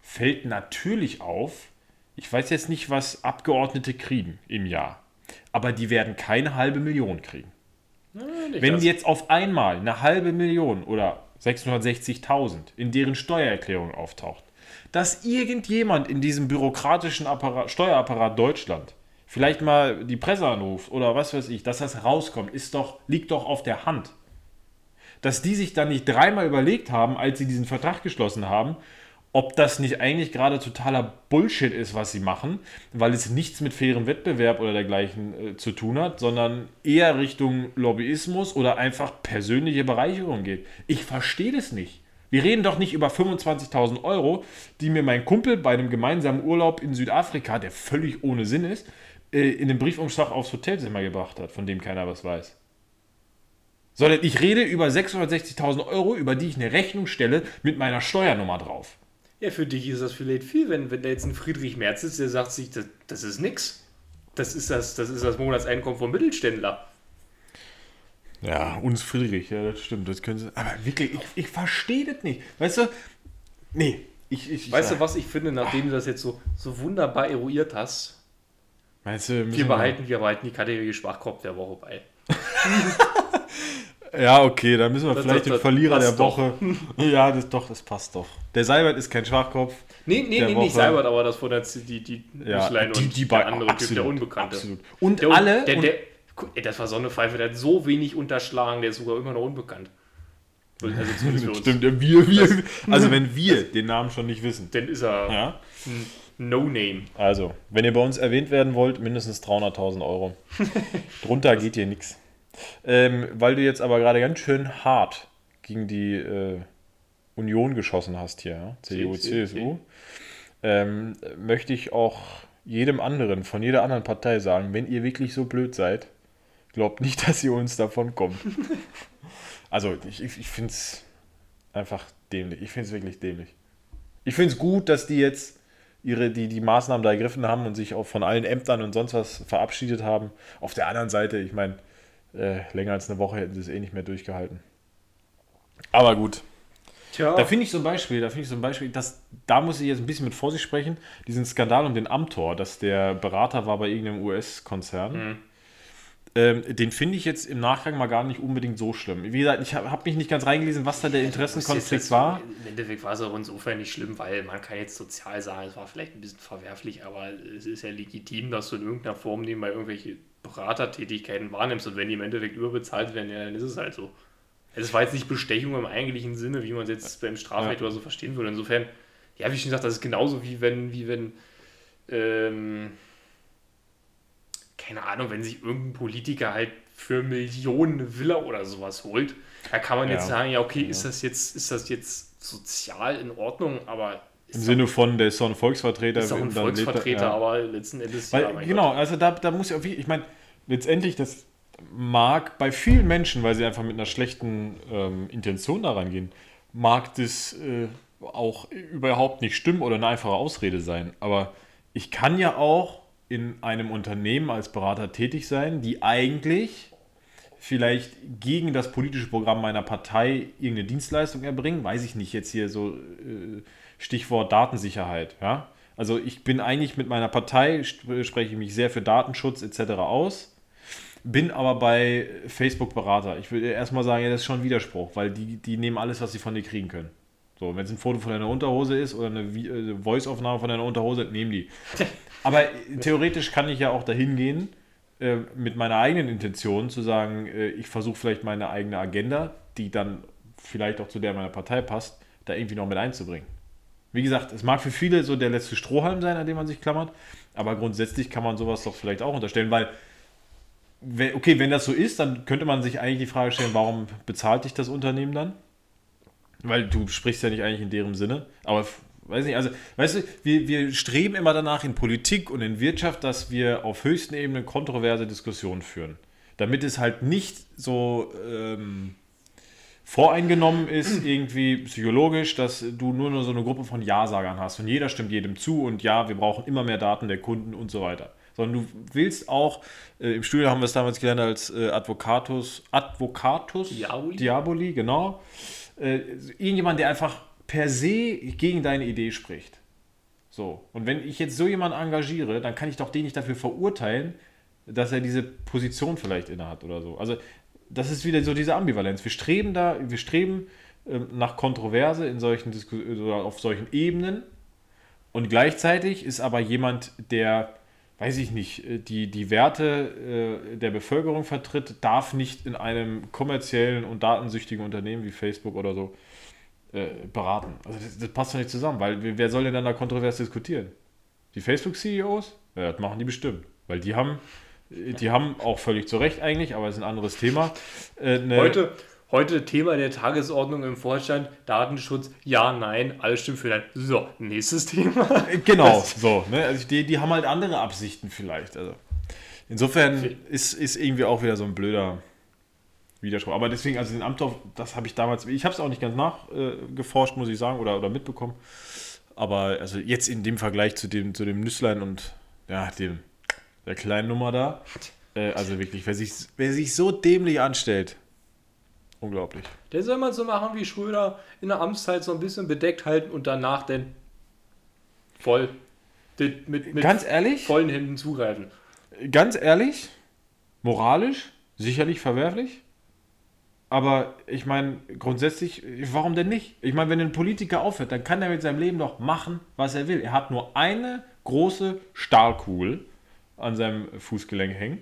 fällt natürlich auf, ich weiß jetzt nicht, was Abgeordnete kriegen im Jahr, aber die werden keine halbe Million kriegen. Ja, Wenn jetzt auf einmal eine halbe Million oder 660.000 in deren Steuererklärung auftaucht, dass irgendjemand in diesem bürokratischen Apparat, Steuerapparat Deutschland vielleicht mal die Presse anruft oder was weiß ich, dass das rauskommt, ist doch, liegt doch auf der Hand. Dass die sich dann nicht dreimal überlegt haben, als sie diesen Vertrag geschlossen haben, ob das nicht eigentlich gerade totaler Bullshit ist, was sie machen, weil es nichts mit fairem Wettbewerb oder dergleichen äh, zu tun hat, sondern eher Richtung Lobbyismus oder einfach persönliche Bereicherung geht. Ich verstehe das nicht. Wir reden doch nicht über 25.000 Euro, die mir mein Kumpel bei einem gemeinsamen Urlaub in Südafrika, der völlig ohne Sinn ist, äh, in den Briefumschlag aufs Hotelzimmer gebracht hat, von dem keiner was weiß. Sondern ich rede über 660.000 Euro, über die ich eine Rechnung stelle mit meiner Steuernummer drauf. Ja, für dich ist das vielleicht viel, wenn, wenn da jetzt ein Friedrich Merz ist, der sagt sich, das, das ist nix. Das ist das, das ist das Monatseinkommen vom Mittelständler. Ja, uns Friedrich, ja, das stimmt. Das können sie, aber wirklich, ich, ich verstehe das nicht. Weißt du? Nee, ich. ich weißt du, was ich finde, nachdem du das jetzt so, so wunderbar eruiert hast? Meinst du, wir behalten, wir behalten die Kategorie Schwachkopf der Woche bei. ja, okay, dann müssen wir das, vielleicht das, den Verlierer der Woche. ja, das doch, das passt doch. Der Seibert ist kein Schwachkopf. Nee, nee, nee, nicht Seibert, aber das von der die, die ja, die, die, die der andere absolut, Typ, der Unbekannte. Absolut. Und der, alle. Der, der, der, das war so eine Pfeife, der hat so wenig unterschlagen, der ist sogar immer noch unbekannt. Also Stimmt, wir, wir, also wenn wir den Namen schon nicht wissen. Dann ist er. Ja. No-Name. Also, wenn ihr bei uns erwähnt werden wollt, mindestens 300.000 Euro. Drunter geht hier nichts. Ähm, weil du jetzt aber gerade ganz schön hart gegen die äh, Union geschossen hast hier, ja? CDU, CSU, ähm, möchte ich auch jedem anderen, von jeder anderen Partei sagen, wenn ihr wirklich so blöd seid, glaubt nicht, dass ihr uns davon kommt. also, ich, ich finde es einfach dämlich. Ich finde es wirklich dämlich. Ich finde es gut, dass die jetzt ihre, die, die Maßnahmen da ergriffen haben und sich auch von allen Ämtern und sonst was verabschiedet haben. Auf der anderen Seite, ich meine, äh, länger als eine Woche hätten sie es eh nicht mehr durchgehalten. Aber gut. Tja. Da finde ich zum Beispiel, da finde ich zum Beispiel, dass, da muss ich jetzt ein bisschen mit Vorsicht sprechen, diesen Skandal um den Amtor, dass der Berater war bei irgendeinem US-Konzern. Mhm. Ähm, den finde ich jetzt im Nachgang mal gar nicht unbedingt so schlimm. Wie gesagt, ich habe hab mich nicht ganz reingelesen, was da der Interessenkonflikt war. Im Endeffekt war es auch insofern nicht schlimm, weil man kann jetzt sozial sagen, es war vielleicht ein bisschen verwerflich, aber es ist ja legitim, dass du in irgendeiner Form nebenbei irgendwelche Beratertätigkeiten wahrnimmst und wenn die im Endeffekt überbezahlt werden, ja, dann ist es halt so. Es war jetzt nicht Bestechung im eigentlichen Sinne, wie man es jetzt beim Strafrecht ja. oder so verstehen würde. Insofern, ja, wie ich schon gesagt, das ist genauso wie wenn, wie wenn ähm, keine Ahnung, wenn sich irgendein Politiker halt für Millionen eine Villa oder sowas holt, da kann man ja. jetzt sagen, ja, okay, ja. ist das jetzt, ist das jetzt sozial in Ordnung, aber im Sinne von, der ist so ein Volksvertreter. Ist auch ein Volksvertreter, ja. aber letzten Endes Weil, ja. Genau, Gott. also da, da muss ich, ich meine, letztendlich, das mag bei vielen Menschen, weil sie einfach mit einer schlechten ähm, Intention daran gehen, mag das äh, auch überhaupt nicht stimmen oder eine einfache Ausrede sein. Aber ich kann ja auch in einem Unternehmen als Berater tätig sein, die eigentlich vielleicht gegen das politische Programm meiner Partei irgendeine Dienstleistung erbringen, weiß ich nicht, jetzt hier so äh, Stichwort Datensicherheit, ja. Also ich bin eigentlich mit meiner Partei, spreche ich mich sehr für Datenschutz etc. aus, bin aber bei Facebook Berater. Ich würde erstmal sagen, ja, das ist schon ein Widerspruch, weil die, die nehmen alles, was sie von dir kriegen können. So, wenn es ein Foto von deiner Unterhose ist oder eine äh, Voice-Aufnahme von deiner Unterhose, nehmen die. Aber theoretisch kann ich ja auch dahin gehen, äh, mit meiner eigenen Intention zu sagen, äh, ich versuche vielleicht meine eigene Agenda, die dann vielleicht auch zu der meiner Partei passt, da irgendwie noch mit einzubringen. Wie gesagt, es mag für viele so der letzte Strohhalm sein, an dem man sich klammert, aber grundsätzlich kann man sowas doch vielleicht auch unterstellen, weil, okay, wenn das so ist, dann könnte man sich eigentlich die Frage stellen, warum bezahlt dich das Unternehmen dann? Weil du sprichst ja nicht eigentlich in deren Sinne, aber weiß nicht, also, weißt du, wir, wir streben immer danach in Politik und in Wirtschaft, dass wir auf höchsten Ebenen kontroverse Diskussionen führen. Damit es halt nicht so ähm, voreingenommen ist, irgendwie psychologisch, dass du nur, nur so eine Gruppe von Ja-Sagern hast und jeder stimmt jedem zu und ja, wir brauchen immer mehr Daten der Kunden und so weiter. Sondern du willst auch, äh, im Studium haben wir es damals gelernt als äh, Advocatus, Advocatus Diaboli? Diaboli, genau. Äh, irgendjemand, der einfach per se gegen deine Idee spricht. So. Und wenn ich jetzt so jemanden engagiere, dann kann ich doch den nicht dafür verurteilen, dass er diese Position vielleicht innehat oder so. Also, das ist wieder so diese Ambivalenz. Wir streben da, wir streben ähm, nach Kontroverse in solchen Disku oder auf solchen Ebenen. Und gleichzeitig ist aber jemand, der, weiß ich nicht, äh, die, die Werte äh, der Bevölkerung vertritt, darf nicht in einem kommerziellen und datensüchtigen Unternehmen wie Facebook oder so äh, beraten. Also das, das passt doch nicht zusammen, weil wer- soll denn dann da kontrovers diskutieren? Die Facebook-CEOs? Ja, das machen die bestimmt. Weil die haben, die haben auch völlig zu Recht eigentlich, aber das ist ein anderes Thema. äh, eine- Heute, heute Thema der Tagesordnung im Vorstand, Datenschutz, ja, nein, alles stimmt für nein. So, nächstes Thema. Äh, Genau, so. Ne? Also die, die haben halt andere Absichten vielleicht. Also insofern ist, ist irgendwie auch wieder so ein blöder Widerspruch. Aber deswegen, also den Amtdorf, das habe ich damals, ich habe es auch nicht ganz nachgeforscht, muss ich sagen, oder, oder mitbekommen. Aber also jetzt in dem Vergleich zu dem, zu dem Nüsslein und ja, dem, der kleinen Nummer da, äh, also wirklich, wer sich, wer sich so dämlich anstellt, unglaublich. Der soll man so machen wie Schröder in der Amtszeit so ein bisschen bedeckt halten und danach dann voll mit, mit, mit Ganz ehrlich? vollen Händen zugreifen. ganz ehrlich, moralisch sicherlich verwerflich. Aber ich meine, grundsätzlich, warum denn nicht? Ich meine, wenn ein Politiker aufhört, dann kann er mit seinem Leben doch machen, was er will. Er hat nur eine große Stahlkugel an seinem Fußgelenk hängen.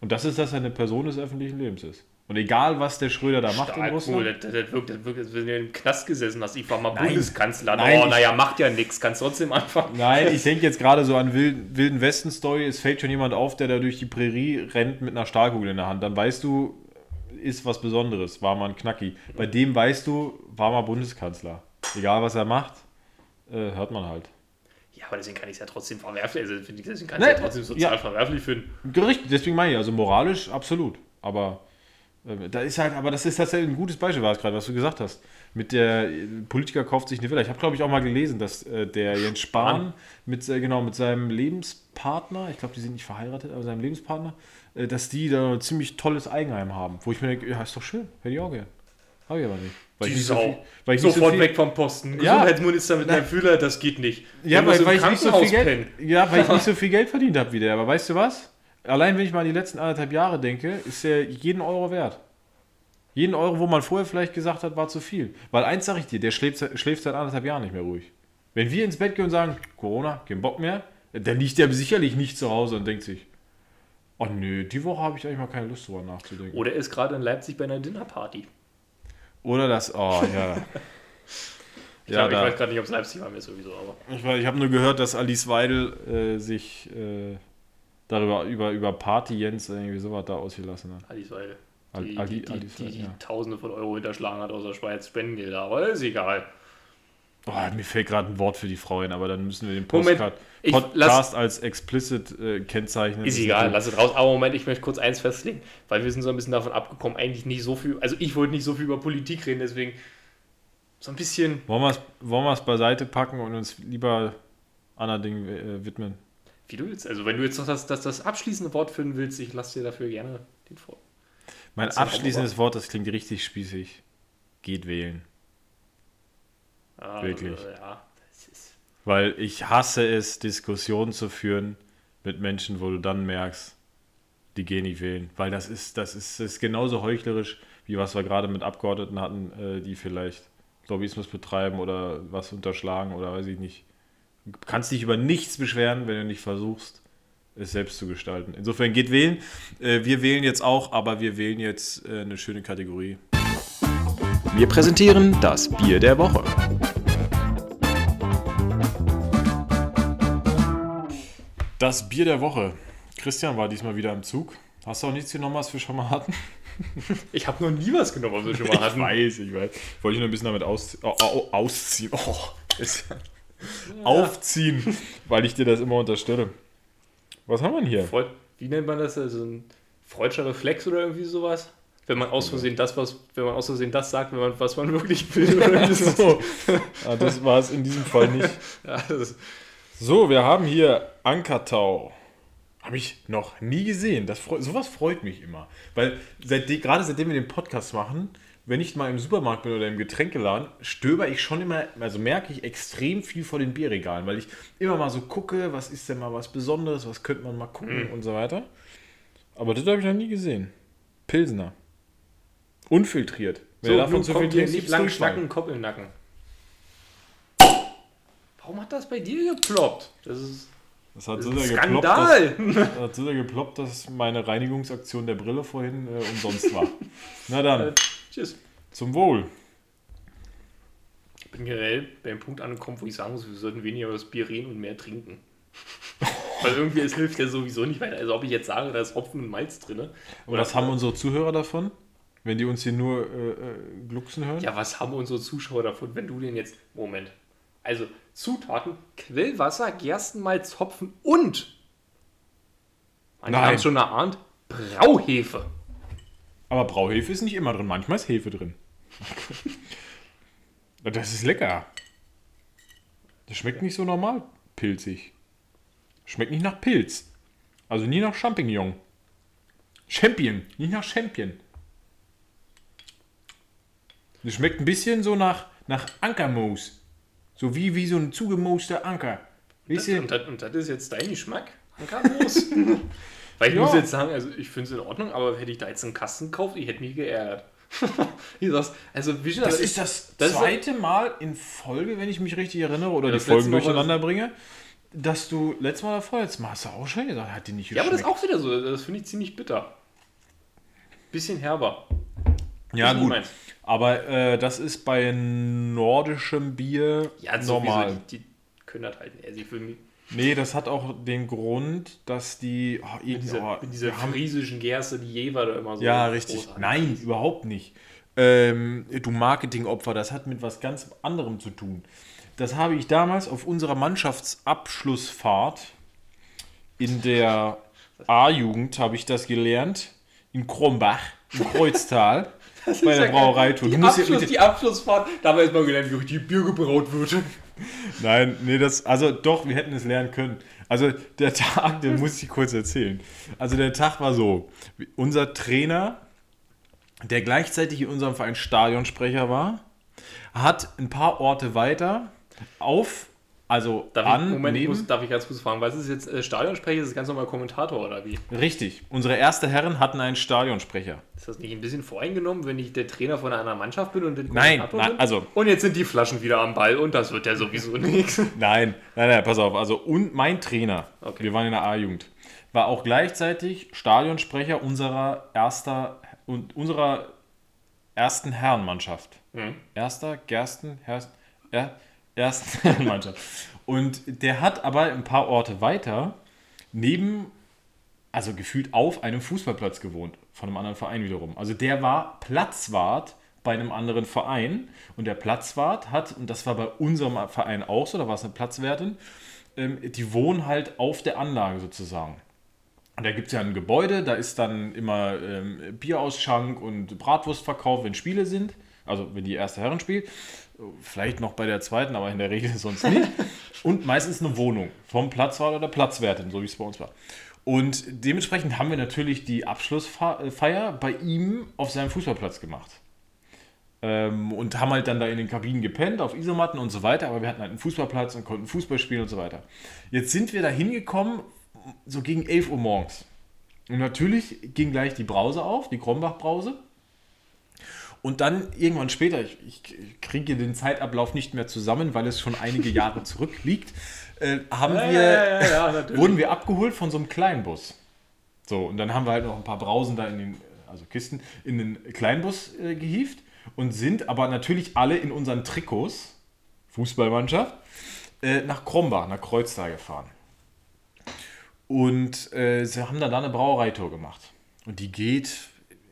Und das ist, dass er eine Person des öffentlichen Lebens ist. Und egal, was der Schröder da macht in Stark, cool, Russland. das, das wirkt, das wirkt, als wenn du im Knast gesessen hast. Ich war mal Nein. Bundeskanzler. Nein, oh, naja, macht ja nichts. Kannst trotzdem einfach. Nein, ich denke jetzt gerade so an Wilden, Wilden Westen-Story. Es fällt schon jemand auf, der da durch die Prärie rennt mit einer Stahlkugel in der Hand. Dann weißt du, ist was Besonderes, war mal ein Knacki. Bei dem weißt du, war mal Bundeskanzler. Egal, was er macht, äh, hört man halt. Ja, aber deswegen kann ich es ja trotzdem verwerflich. Also, deswegen kann ich es ja trotzdem sozial ja. verwerflich finden. Richtig, deswegen meine ich, also moralisch absolut. Aber da ist halt, aber das ist tatsächlich ein gutes Beispiel, war es gerade, was du gesagt hast. Mit der Politiker kauft sich eine Villa. Ich habe, glaube ich, auch mal gelesen, dass äh, der Jens Spahn mit, äh, genau, mit seinem Lebenspartner, ich glaube, die sind nicht verheiratet, aber seinem Lebenspartner, äh, dass die da ein ziemlich tolles Eigenheim haben. Wo ich mir denke, ja, ist doch schön, hätte ich auch gern. Habe ich aber nicht. Weil Die ich nicht so Sau. viel, weil ich Sofort so weg vom Posten. Ja. Gesundheitsminister mit einem Fühler, das geht nicht. Ja, weil, weil, ich nicht so Geld, ja, weil ich nicht so viel Geld verdient habe wie der. Aber weißt du was? Allein wenn ich mal an die letzten anderthalb Jahre denke, ist er jeden Euro wert. Jeden Euro, wo man vorher vielleicht gesagt hat, war zu viel. Weil eins sage ich dir, der schläft, seit- schläft seit anderthalb Jahren nicht mehr ruhig. Wenn wir ins Bett gehen und sagen, Corona, kein Bock mehr, dann liegt der sicherlich nicht zu Hause und denkt sich, oh nö, die Woche habe ich eigentlich mal keine Lust drüber nachzudenken. Oder er ist gerade in Leipzig bei einer Dinnerparty. Oder das, oh ja. Ich, ja, glaub, ich weiß gerade nicht, ob es Leipzig war, mir sowieso, aber. Ich, ich habe nur gehört, dass Alice Weidel äh, sich äh, darüber über, über Party Jens irgendwie sowas da ausgelassen hat. Alice Weidel. Al- Die, Ali- die, die, die, die ja. Tausende von Euro hinterschlagen hat aus der Schweiz, Spendengelder, aber ist egal. Oh, mir fällt gerade ein Wort für die Frau hin, aber dann müssen wir den Moment, Postcard, ich Podcast als explicit äh, kennzeichnen. Ist egal, lass es raus. Aber Moment, ich möchte kurz eins festlegen, weil wir sind so ein bisschen davon abgekommen, eigentlich nicht so viel, also ich wollte nicht so viel über Politik reden, deswegen so ein bisschen, Wollen wir es wollen wir's beiseite packen und uns lieber anderen Dingen äh, widmen? Wie du willst. Also wenn du jetzt noch das, das, das abschließende Wort finden willst, ich lasse dir dafür gerne den vor. Mein abschließendes Wort, das klingt richtig spießig. Geht wählen. Ah, Wirklich. Ja, Weil ich hasse es, Diskussionen zu führen mit Menschen, wo du dann merkst, die gehen nicht wählen. Weil das ist, das ist, das ist genauso heuchlerisch, wie was wir gerade mit Abgeordneten hatten, äh, die vielleicht Lobbyismus betreiben oder was unterschlagen oder weiß ich nicht. Du kannst dich über nichts beschweren, wenn du nicht versuchst, es selbst zu gestalten. Insofern geht wählen. Äh, wir wählen jetzt auch, aber wir wählen jetzt äh, eine schöne Kategorie. Wir präsentieren das Bier der Woche. Das Bier der Woche. Christian war diesmal wieder im Zug. Hast du auch nichts genommen, was wir schon mal hatten? Ich habe noch nie was genommen, was wir schon mal hatten. Ich weiß, ich weiß. Wollte ich noch ein bisschen damit auszie au- au- ausziehen. Oh, ist Aufziehen, weil ich dir das immer unterstelle. Was haben wir denn hier? Freud, wie nennt man das? Also ein freudscher Reflex oder irgendwie sowas? Wenn man aus Versehen das, was, wenn man aus Versehen das sagt, wenn man, was man wirklich will. Oder irgendwie so. So. Ah, das war es in diesem Fall nicht. Ja, So, wir haben hier Ankertau. Habe ich noch nie gesehen. Das freu, sowas freut mich immer. Weil seitdem, gerade seitdem wir den Podcast machen, wenn ich mal im Supermarkt bin oder im Getränkeladen, stöber ich schon immer, also merke ich extrem viel vor den Bierregalen, weil ich immer mal so gucke, was ist denn mal was Besonderes, was könnte man mal gucken und so weiter. Aber das habe ich noch nie gesehen. Pilsner. Unfiltriert. Wenn so, davon zu viel trinkst, nicht lang schnacken, Kopf im Nacken. Warum hat das bei dir geploppt? Das ist Das hat so geploppt, dass, Skandal! hat so sehr geploppt, dass meine Reinigungsaktion der Brille vorhin äh, umsonst war. Na dann, Tschüss. zum Wohl. Ich bin generell beim Punkt angekommen, wo ich sagen muss, wir sollten weniger über das Bier reden und mehr trinken. Weil irgendwie, es hilft ja sowieso nicht weiter. Also ob ich jetzt sage, da ist Hopfen und Malz drin. Und was haben unsere Zuhörer davon, wenn die uns hier nur äh, äh, glucksen hören? Ja, was haben unsere Zuschauer davon, wenn du den jetzt... Moment. Also Zutaten, Quellwasser, Gerstenmalz, Hopfen und... Man Nein. hat schon erahnt, Brauhefe. Aber Brauhefe ist nicht immer drin, manchmal ist Hefe drin. das ist lecker. Das schmeckt nicht so normal pilzig. Schmeckt nicht nach Pilz. Also nie nach Champignon. Champion, nicht nach Champion. Das schmeckt ein bisschen so nach, nach Ankermoos. So wie, wie so ein zugemooster Anker. Das, und, das, und das ist jetzt dein Geschmack? Ankermoos? Weil ich Ja. muss jetzt sagen, also ich finde es in Ordnung, aber hätte ich da jetzt einen Kasten gekauft, ich hätte mich geärgert. Also wie schon, Das ist das, das ist- zweite Mal in Folge, wenn ich mich richtig erinnere, oder Ja, die das Folgen durcheinander bringe, dass du letztes Mal vorletztes Mal hast du auch schon gesagt, hat die nicht Ja, aber das ist geschmeckt. auch wieder so. Das finde ich ziemlich bitter. Bisschen herber. ja, ist gut. Aber äh, das ist bei nordischem Bier Ja, normal. die können das halt. Also ich für mich, Nee, das hat auch den Grund, dass die. Oh, mit dieser, oh, mit dieser friesischen Gerste, die Jever da immer so. Ja, richtig. Nein, ist. überhaupt nicht. Ähm, du Marketingopfer, das hat mit was ganz anderem zu tun. Das habe ich damals auf unserer Mannschaftsabschlussfahrt in der A-Jugend habe ich das gelernt. In Krombach, im Kreuztal, bei der ja geil. Brauereitour. Die, ja Abschluss, mit- die Abschlussfahrt, da haben wir erstmal gelernt, wie richtig Bier gebraut wird. Nein, nee, das, also doch, wir hätten es lernen können. Also der Tag, den muss ich kurz erzählen. Also der Tag war so, unser Trainer, der gleichzeitig in unserem Verein Stadionsprecher war, hat ein paar Orte weiter auf, also Darf an, ich, Moment, neben, muss, darf ich ganz kurz fragen, was ist jetzt äh, Stadionsprecher? Ist das ganz normal Kommentator oder wie? richtig, unsere erste Herren hatten einen Stadionsprecher. Ist das nicht ein bisschen voreingenommen, wenn ich der Trainer von einer Mannschaft bin und Nein, Kommentator nein, bin? also- Und jetzt sind die Flaschen wieder am Ball und das wird ja sowieso nichts. Nein, nein, nein, pass auf. Also und mein Trainer, Okay. wir waren in der A-Jugend, war auch gleichzeitig Stadionsprecher unserer erster und unserer ersten Herrenmannschaft. Mhm. Erster, Gersten, Herst, er, ersten Herrenmannschaft. Und der hat aber ein paar Orte weiter neben, also gefühlt auf einem Fußballplatz gewohnt, von einem anderen Verein wiederum. Also der war Platzwart bei einem anderen Verein und der Platzwart hat, und das war bei unserem Verein auch so, da war es eine Platzwertin, ähm, die wohnen halt auf der Anlage sozusagen. Und da gibt es ja ein Gebäude, da ist dann immer ähm, Bierausschank und Bratwurstverkauf, wenn Spiele sind. Also wenn die erste Herren spielt. Vielleicht noch bei der zweiten, aber in der Regel sonst nicht. Und meistens eine Wohnung vom Platzwart oder Platzwertin, so wie es bei uns war. Und dementsprechend haben wir natürlich die Abschlussfeier bei ihm auf seinem Fußballplatz gemacht. Ähm, und haben halt dann da in den Kabinen gepennt, auf Isomatten und so weiter, aber wir hatten halt einen Fußballplatz und konnten Fußball spielen und so weiter. Jetzt sind wir da hingekommen, so gegen 11 Uhr morgens. Und natürlich ging gleich die Brause auf, die Krombach-Brause. Und dann irgendwann später, ich, ich kriege den Zeitablauf nicht mehr zusammen, weil es schon einige Jahre zurückliegt, äh, haben Ja, wir, ja, ja, wurden wir abgeholt von so einem Kleinbus. So, und dann haben wir halt noch ein paar Brausen da in den, also Kisten, in den Kleinbus äh, gehievt und sind aber natürlich alle in unseren Trikots, Fußballmannschaft, äh, nach Krombach, nach Kreuztal gefahren. Und äh, sie haben dann da eine Brauereitour gemacht. Und die geht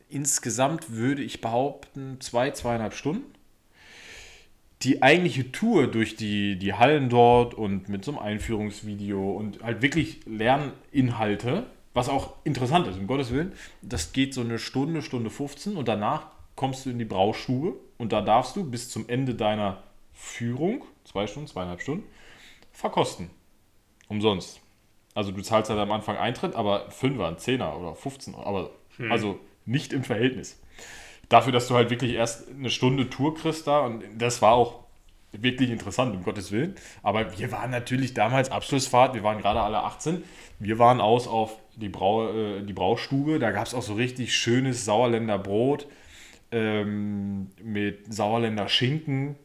insgesamt, würde ich behaupten, zwei, zweieinhalb Stunden. Die eigentliche Tour durch die, die Hallen dort und mit so einem Einführungsvideo und halt wirklich Lerninhalte, was auch interessant ist, um Gottes Willen, das geht so eine Stunde, Stunde 15 und danach kommst du in die Braustube und da darfst du bis zum Ende deiner Führung, zwei Stunden, zweieinhalb Stunden, verkosten. Umsonst. Also du zahlst halt am Anfang Eintritt, aber 5 ein 10er oder 15, aber also nicht im Verhältnis. Dafür, dass du halt wirklich erst eine Stunde Tour kriegst da und das war auch wirklich interessant, um Gottes Willen. Aber wir waren natürlich damals Abschlussfahrt, wir waren gerade alle 18, wir waren aus auf die, Brau, äh, die Braustube, da gab es auch so richtig schönes Sauerländer Brot ähm, mit Sauerländer Schinken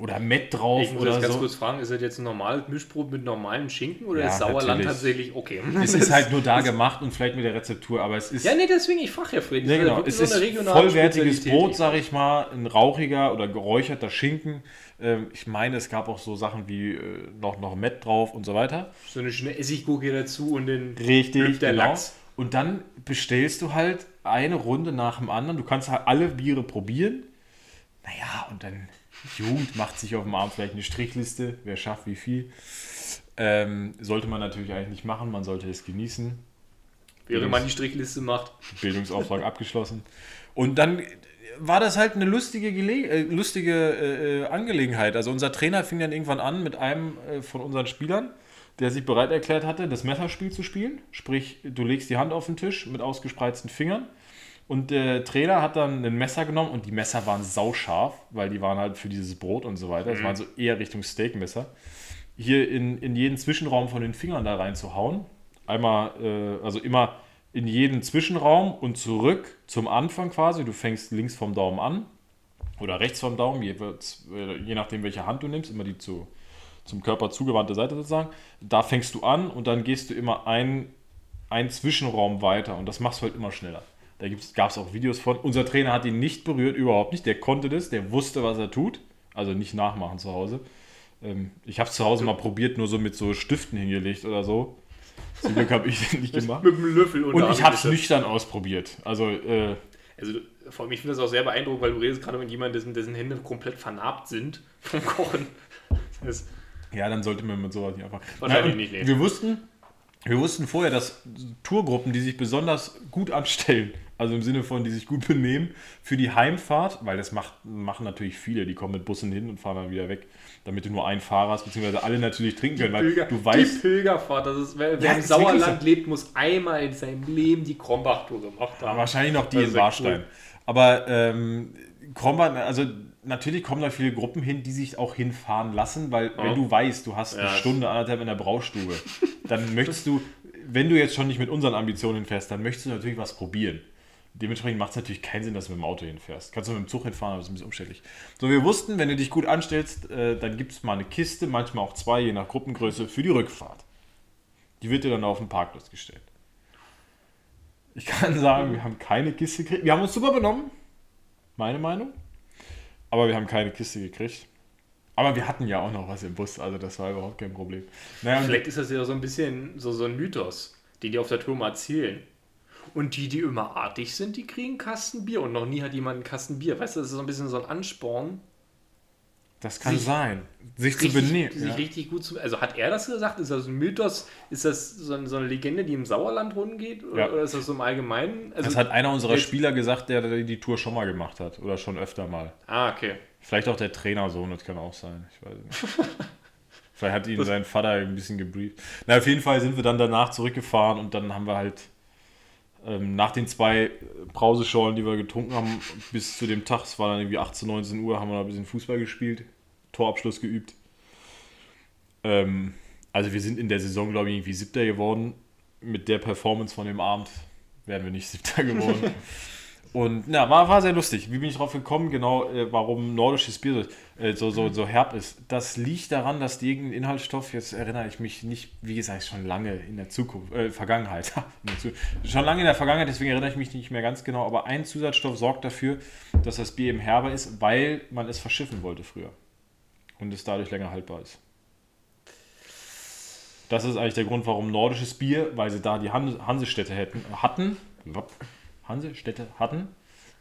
oder Mett drauf Ich muss oder das ganz so. kurz fragen, ist das jetzt ein normales Mischbrot mit normalem Schinken oder Ja, ist Sauerland natürlich. tatsächlich okay? Es ist halt nur da gemacht und vielleicht mit der Rezeptur, aber es ist Ja, nee, deswegen, ich frage ja Fred. Ja, genau. Es ist vollwertiges. Brot, sag ich mal, ein rauchiger oder geräucherter Schinken. Ähm, ich meine, es gab auch so Sachen wie äh, noch, noch Mett drauf und so weiter. So eine schöne Essiggurke dazu und den Richtig, der genau. Lachs. Und dann bestellst du halt eine Runde nach dem anderen. Du kannst halt alle Biere probieren. Naja, und dann Jugend macht sich auf dem Abend vielleicht eine Strichliste, wer schafft wie viel. Ähm, sollte man natürlich eigentlich nicht machen, man sollte es genießen. Während man die Strichliste macht. Bildungsauftrag abgeschlossen. Und dann war das halt eine lustige, Gele äh, lustige äh, äh, Angelegenheit. Also unser Trainer fing dann irgendwann an mit einem äh, von unseren Spielern, der sich bereit erklärt hatte, das Messerspiel zu spielen. Sprich, du legst die Hand auf den Tisch mit ausgespreizten Fingern. Und der Trainer hat dann ein Messer genommen und die Messer waren sauscharf, weil die waren halt für dieses Brot und so weiter. Das waren so eher Richtung Steakmesser. Hier in, in jeden Zwischenraum von den Fingern da reinzuhauen. Einmal, äh, also immer in jeden Zwischenraum und zurück zum Anfang quasi. Du fängst links vom Daumen an oder rechts vom Daumen, je, äh, je nachdem, welche Hand du nimmst, immer die zu, zum Körper zugewandte Seite sozusagen. Da fängst du an und dann gehst du immer ein, einen Zwischenraum weiter und das machst du halt immer schneller. Da gab es auch Videos von. Unser Trainer hat ihn nicht berührt, überhaupt nicht. Der konnte das, der wusste, was er tut. Also nicht nachmachen zu Hause. Ähm, ich habe es zu Hause mal probiert, nur so mit so Stiften hingelegt oder so. Zum Glück habe ich das nicht gemacht. Mit einem Löffel Und ich habe es nüchtern ausprobiert. Also, äh, Also, vor allem, ich finde das auch sehr beeindruckend, weil du redest gerade mit jemandem, dessen, dessen Hände komplett vernarbt sind vom Kochen. Das ja, dann sollte man mit sowas nicht einfach. Wahrscheinlich und nicht, nee. Wir wussten, wir wussten vorher, dass Tourgruppen, die sich besonders gut anstellen, also im Sinne von, die sich gut benehmen, für die Heimfahrt, weil das macht, machen natürlich viele, die kommen mit Bussen hin und fahren dann wieder weg, damit du nur einen Fahrer hast, beziehungsweise alle natürlich trinken können, weil Pilger, du die weißt, Pilgerfahrt, das ist, wer, Ja, im Sauerland so. lebt, muss einmal in seinem Leben die Krombach-Tour gemacht haben. wahrscheinlich noch die in ja Warstein. cool. Aber ähm, Krombacher, also natürlich kommen da viele Gruppen hin, die sich auch hinfahren lassen, weil wenn du weißt, du hast eine Ja, Stunde, anderthalb in der Braustube, dann möchtest du, wenn du jetzt schon nicht mit unseren Ambitionen hinfährst, dann möchtest du natürlich was probieren. Dementsprechend macht es natürlich keinen Sinn, dass du mit dem Auto hinfährst. Kannst du mit dem Zug hinfahren, aber das ist ein bisschen umständlich. So, wir wussten, wenn du dich gut anstellst, äh, dann gibt es mal eine Kiste, manchmal auch zwei, je nach Gruppengröße, für die Rückfahrt. Die wird dir dann auf den Parkplatz gestellt. Ich kann sagen, wir haben keine Kiste gekriegt. Wir haben uns super benommen. Meine Meinung. Aber wir haben keine Kiste gekriegt. Aber wir hatten ja auch noch was im Bus, also das war überhaupt kein Problem. Naja, Vielleicht ist das ja so ein bisschen so, so ein Mythos, den die auf der Tour mal erzählen. Und die, die immer artig sind, die kriegen einen Kasten Bier und noch nie hat jemand einen Kasten Bier. Weißt du, das ist so ein bisschen so ein Ansporn, das kann sich- sein. Sich zu richtig, benehmen. sich Ja. richtig gut zu. Also hat er das gesagt? Ist das ein Mythos? Ist das so eine, Legende, die im Sauerland rumgeht? Oder, Ja. oder ist das so im Allgemeinen? Also, Das hat einer unserer Spieler gesagt, der die Tour schon mal gemacht hat. Oder schon öfter mal. Ah, okay. Vielleicht auch der Trainersohn, das kann auch sein. Ich weiß nicht. Vielleicht hat ihn sein Vater ein bisschen gebrieft. Na, auf jeden Fall sind wir dann danach zurückgefahren und dann haben wir halt ähm, nach den zwei Brauseschorlen, die wir getrunken haben, bis zu dem Tag, es war dann irgendwie 18, 19 Uhr, haben wir ein bisschen Fußball gespielt, Torabschluss geübt. Ähm, also wir sind in der Saison, glaube ich, irgendwie Siebter geworden. Mit der Performance von dem Abend wären wir nicht Siebter geworden. Und na, war, war sehr lustig. Wie bin ich drauf gekommen, genau, äh, warum nordisches Bier so, äh, so, so, so herb ist? Das liegt daran, dass die irgendeinen Inhaltsstoff, jetzt erinnere ich mich nicht, wie gesagt, schon lange in der Zukunft, äh, Vergangenheit. Schon lange in der Vergangenheit, deswegen erinnere ich mich nicht mehr ganz genau, aber ein Zusatzstoff sorgt dafür, dass das Bier eben herber ist, weil man es verschiffen wollte früher. Und es dadurch länger haltbar ist. Das ist eigentlich der Grund, warum nordisches Bier, weil sie da die Han Hansestädte hätten, hatten, Hansestädte hatten,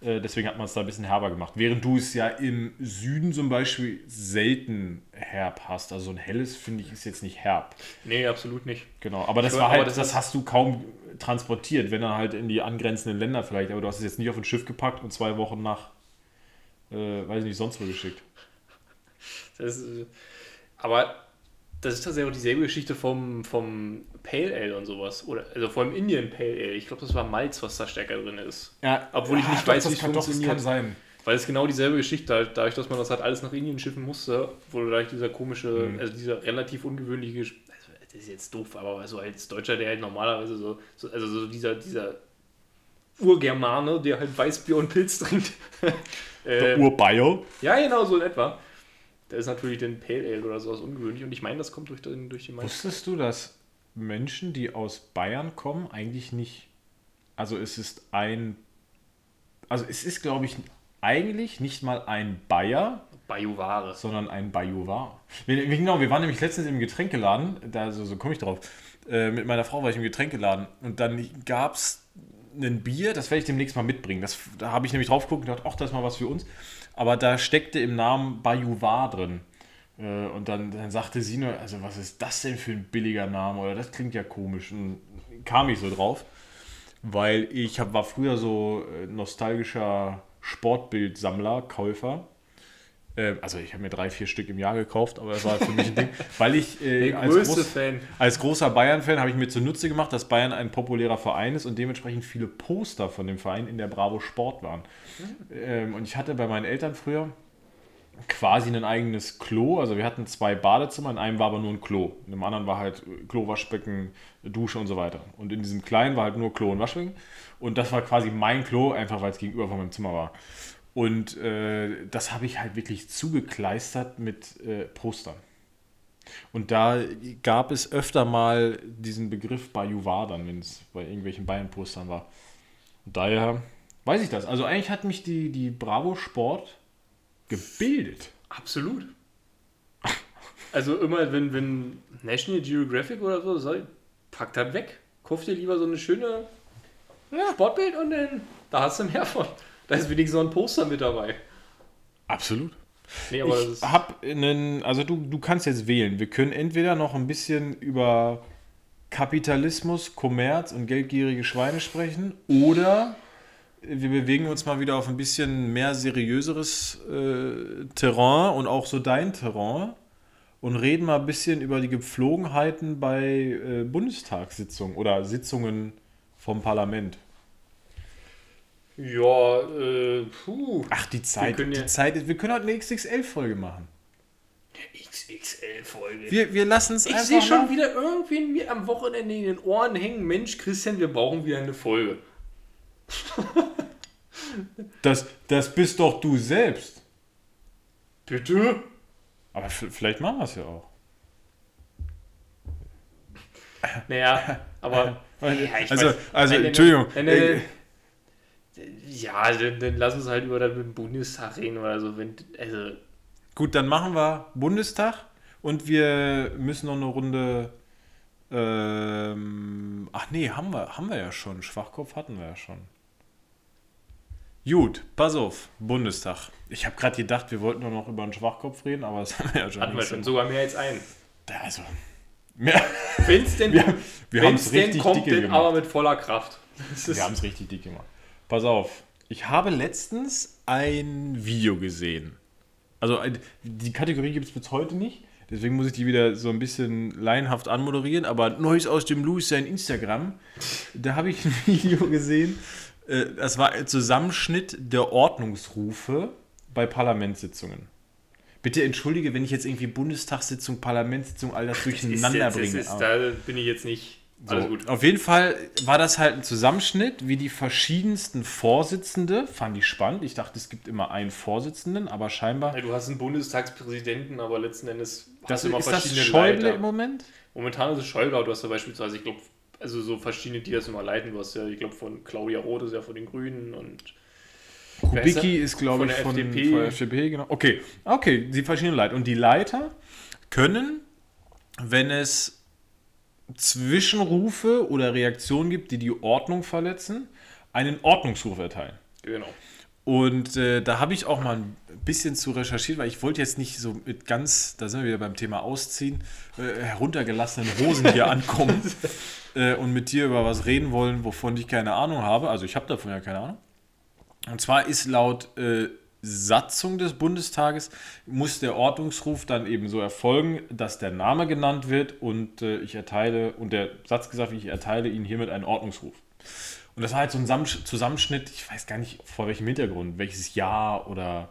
äh, deswegen hat man es da ein bisschen herber gemacht. Während du es ja im Süden zum Beispiel selten herb hast. Also ein helles, finde ich, ist jetzt nicht herb. Nee, absolut nicht. Genau, aber das war halt, das das, hast du kaum transportiert, wenn dann halt in die angrenzenden Länder vielleicht, aber du hast es jetzt nicht auf ein Schiff gepackt und zwei Wochen nach, äh, weiß ich nicht, sonst wo geschickt. Das ist, äh, aber das ist tatsächlich auch dieselbe Geschichte vom, vom Pale Ale und sowas. Oder, also vor allem Indian Pale Ale. Ich glaube, das war Malz, was da stärker drin ist. Ja, Obwohl ich nicht weiß, wie es funktioniert. sein. Weil es genau dieselbe Geschichte, halt, dadurch, dass man das halt alles nach Indien schiffen musste, wurde dadurch dieser komische, also dieser relativ ungewöhnliche, also das ist jetzt doof, aber so als Deutscher, der halt normalerweise so, so also so dieser, dieser Urgermane, der halt Weißbier und Pilz trinkt. Der äh, Urbio. ja, genau, so in etwa. Da ist natürlich den Pale Ale oder sowas ungewöhnlich und ich meine, das kommt durch den, durch den Malz. Wusstest du, dass Menschen, die aus Bayern kommen, eigentlich nicht. Also es ist ein. Also es ist, glaube ich, eigentlich nicht mal ein Bayer, Bajuware. sondern ein Bajuwar. Wir, wir- genau, wir waren nämlich letztens im Getränkeladen, da so, so komme ich drauf. Äh, mit meiner Frau war ich im Getränkeladen und dann gab es ein Bier, das werde ich demnächst mal mitbringen. Das, da habe ich nämlich drauf geguckt und gedacht, ach, das ist mal was für uns. Aber da steckte im Namen Bajuwar drin. Äh, und dann, dann sagte sie nur, also was ist das denn für ein billiger Name? Oder das klingt ja komisch. Und kam ich so drauf, weil ich hab, war früher so äh, nostalgischer Sportbildsammler, Käufer. Ähm, Also ich habe mir drei, vier Stück im Jahr gekauft, aber das war für mich ein Ding, weil ich äh, als, groß, als großer Bayern-Fan habe ich mir zunutze gemacht, dass Bayern ein populärer Verein ist und dementsprechend viele Poster von dem Verein in der Bravo Sport waren. Ähm, und ich hatte bei meinen Eltern früher quasi ein eigenes Klo. Also wir hatten zwei Badezimmer, in einem war aber nur ein Klo. In dem anderen war halt Klo, Waschbecken, Dusche und so weiter. Und in diesem kleinen war halt nur Klo und Waschbecken. Und das war quasi mein Klo, einfach weil es gegenüber von meinem Zimmer war. Und äh, das habe ich halt wirklich zugekleistert mit äh, Postern. Und da gab es öfter mal diesen Begriff Bajuwar dann, wenn es bei irgendwelchen Bayern-Postern war. Und daher weiß ich das. Also eigentlich hat mich die, die Bravo Sport gebildet. Absolut. Also immer, wenn, wenn National Geographic oder so, soll, packt das weg. Kauf dir lieber so eine schöne Sportbild und dann, da hast du mehr von. Da ist wenigstens so ein Poster mit dabei. Absolut. Nee, Ich habe einen, also du, du kannst jetzt wählen. Wir können entweder noch ein bisschen über Kapitalismus, Kommerz und geldgierige Schweine sprechen oder wir bewegen uns mal wieder auf ein bisschen mehr seriöseres äh, Terrain und auch so dein Terrain und reden mal ein bisschen über die Gepflogenheiten bei äh, Bundestagssitzungen oder Sitzungen vom Parlament. Ja, äh, puh. Ach, die Zeit, können ja- die Zeit ist, wir können heute eine XXL-Folge machen. XXL-Folge. Wir, wir lassen es Ich einfach sehe schon wieder irgendwen mir am Wochenende in den Ohren hängen. Mensch, Christian, wir brauchen wieder eine Folge. Das, das bist doch du selbst. Bitte? Aber vielleicht machen wir es ja auch. Naja, aber. Ja, ich also, also nein, Entschuldigung. nein, nein, äh. Ja, dann, dann lass uns halt über den Bundestag reden oder so. Wenn, also, Gut, dann machen wir Bundestag und wir müssen noch eine Runde. Ähm, ach nee, haben wir, haben wir ja schon. Schwachkopf hatten wir ja schon. Gut, pass auf, Bundestag. Ich habe gerade gedacht, wir wollten nur noch über einen Schwachkopf reden, aber das haben wir ja schon. hatten wir schon sogar mehr als einen. Also, mehr, Wenn es denn, wir, wir haben wenn's es denn richtig kommt, dicke denn gemacht. aber mit voller Kraft. Wir haben es richtig dick gemacht. Pass auf. Ich habe letztens ein Video gesehen. Also die Kategorie gibt es bis heute nicht. Deswegen muss ich die wieder so ein bisschen laienhaft anmoderieren. Aber Neues aus dem Louis sein Instagram. Da habe ich ein Video gesehen. äh, Das war ein Zusammenschnitt der Ordnungsrufe bei Parlamentssitzungen. Bitte entschuldige, wenn ich jetzt irgendwie Bundestagssitzung, Parlamentssitzung, all das das ist durcheinander jetzt, das bringe. ist, da bin ich jetzt nicht. So, Alles gut. Auf jeden Fall war das halt ein Zusammenschnitt, wie die verschiedensten Vorsitzende, fand ich spannend. Ich dachte, es gibt immer einen Vorsitzenden, aber scheinbar. Ja, du hast einen Bundestagspräsidenten, aber letzten Endes Das, hast du immer ist das verschiedene Schäuble Leiter. im Moment? Momentan ist es Schäuble, aber du hast ja beispielsweise, ich glaube, also so verschiedene, die das immer leiten. Du hast ja, ich glaube, von Claudia Roth ist ja von den Grünen und Kubicki ist, glaube ich, von, FDP. von der FDP, genau. Okay, okay, die verschiedenen Leiter. Und die Leiter können, wenn es Zwischenrufe oder Reaktionen gibt, die die Ordnung verletzen, einen Ordnungsruf erteilen. genau. Und äh, da habe ich auch mal ein bisschen zu recherchiert, weil ich wollte jetzt nicht so mit ganz, da sind wir wieder beim Thema Ausziehen, äh, heruntergelassenen Hosen hier ankommen äh, und mit dir über was reden wollen, wovon ich keine Ahnung habe. Also ich habe davon ja keine Ahnung. Und zwar ist laut äh, Satzung des Bundestages, muss der Ordnungsruf dann eben so erfolgen, dass der Name genannt wird und äh, ich erteile, und der Satz gesagt, ich erteile Ihnen hiermit einen Ordnungsruf. Und das war halt so ein Sam- Zusammenschnitt, ich weiß gar nicht vor welchem Hintergrund, welches Jahr oder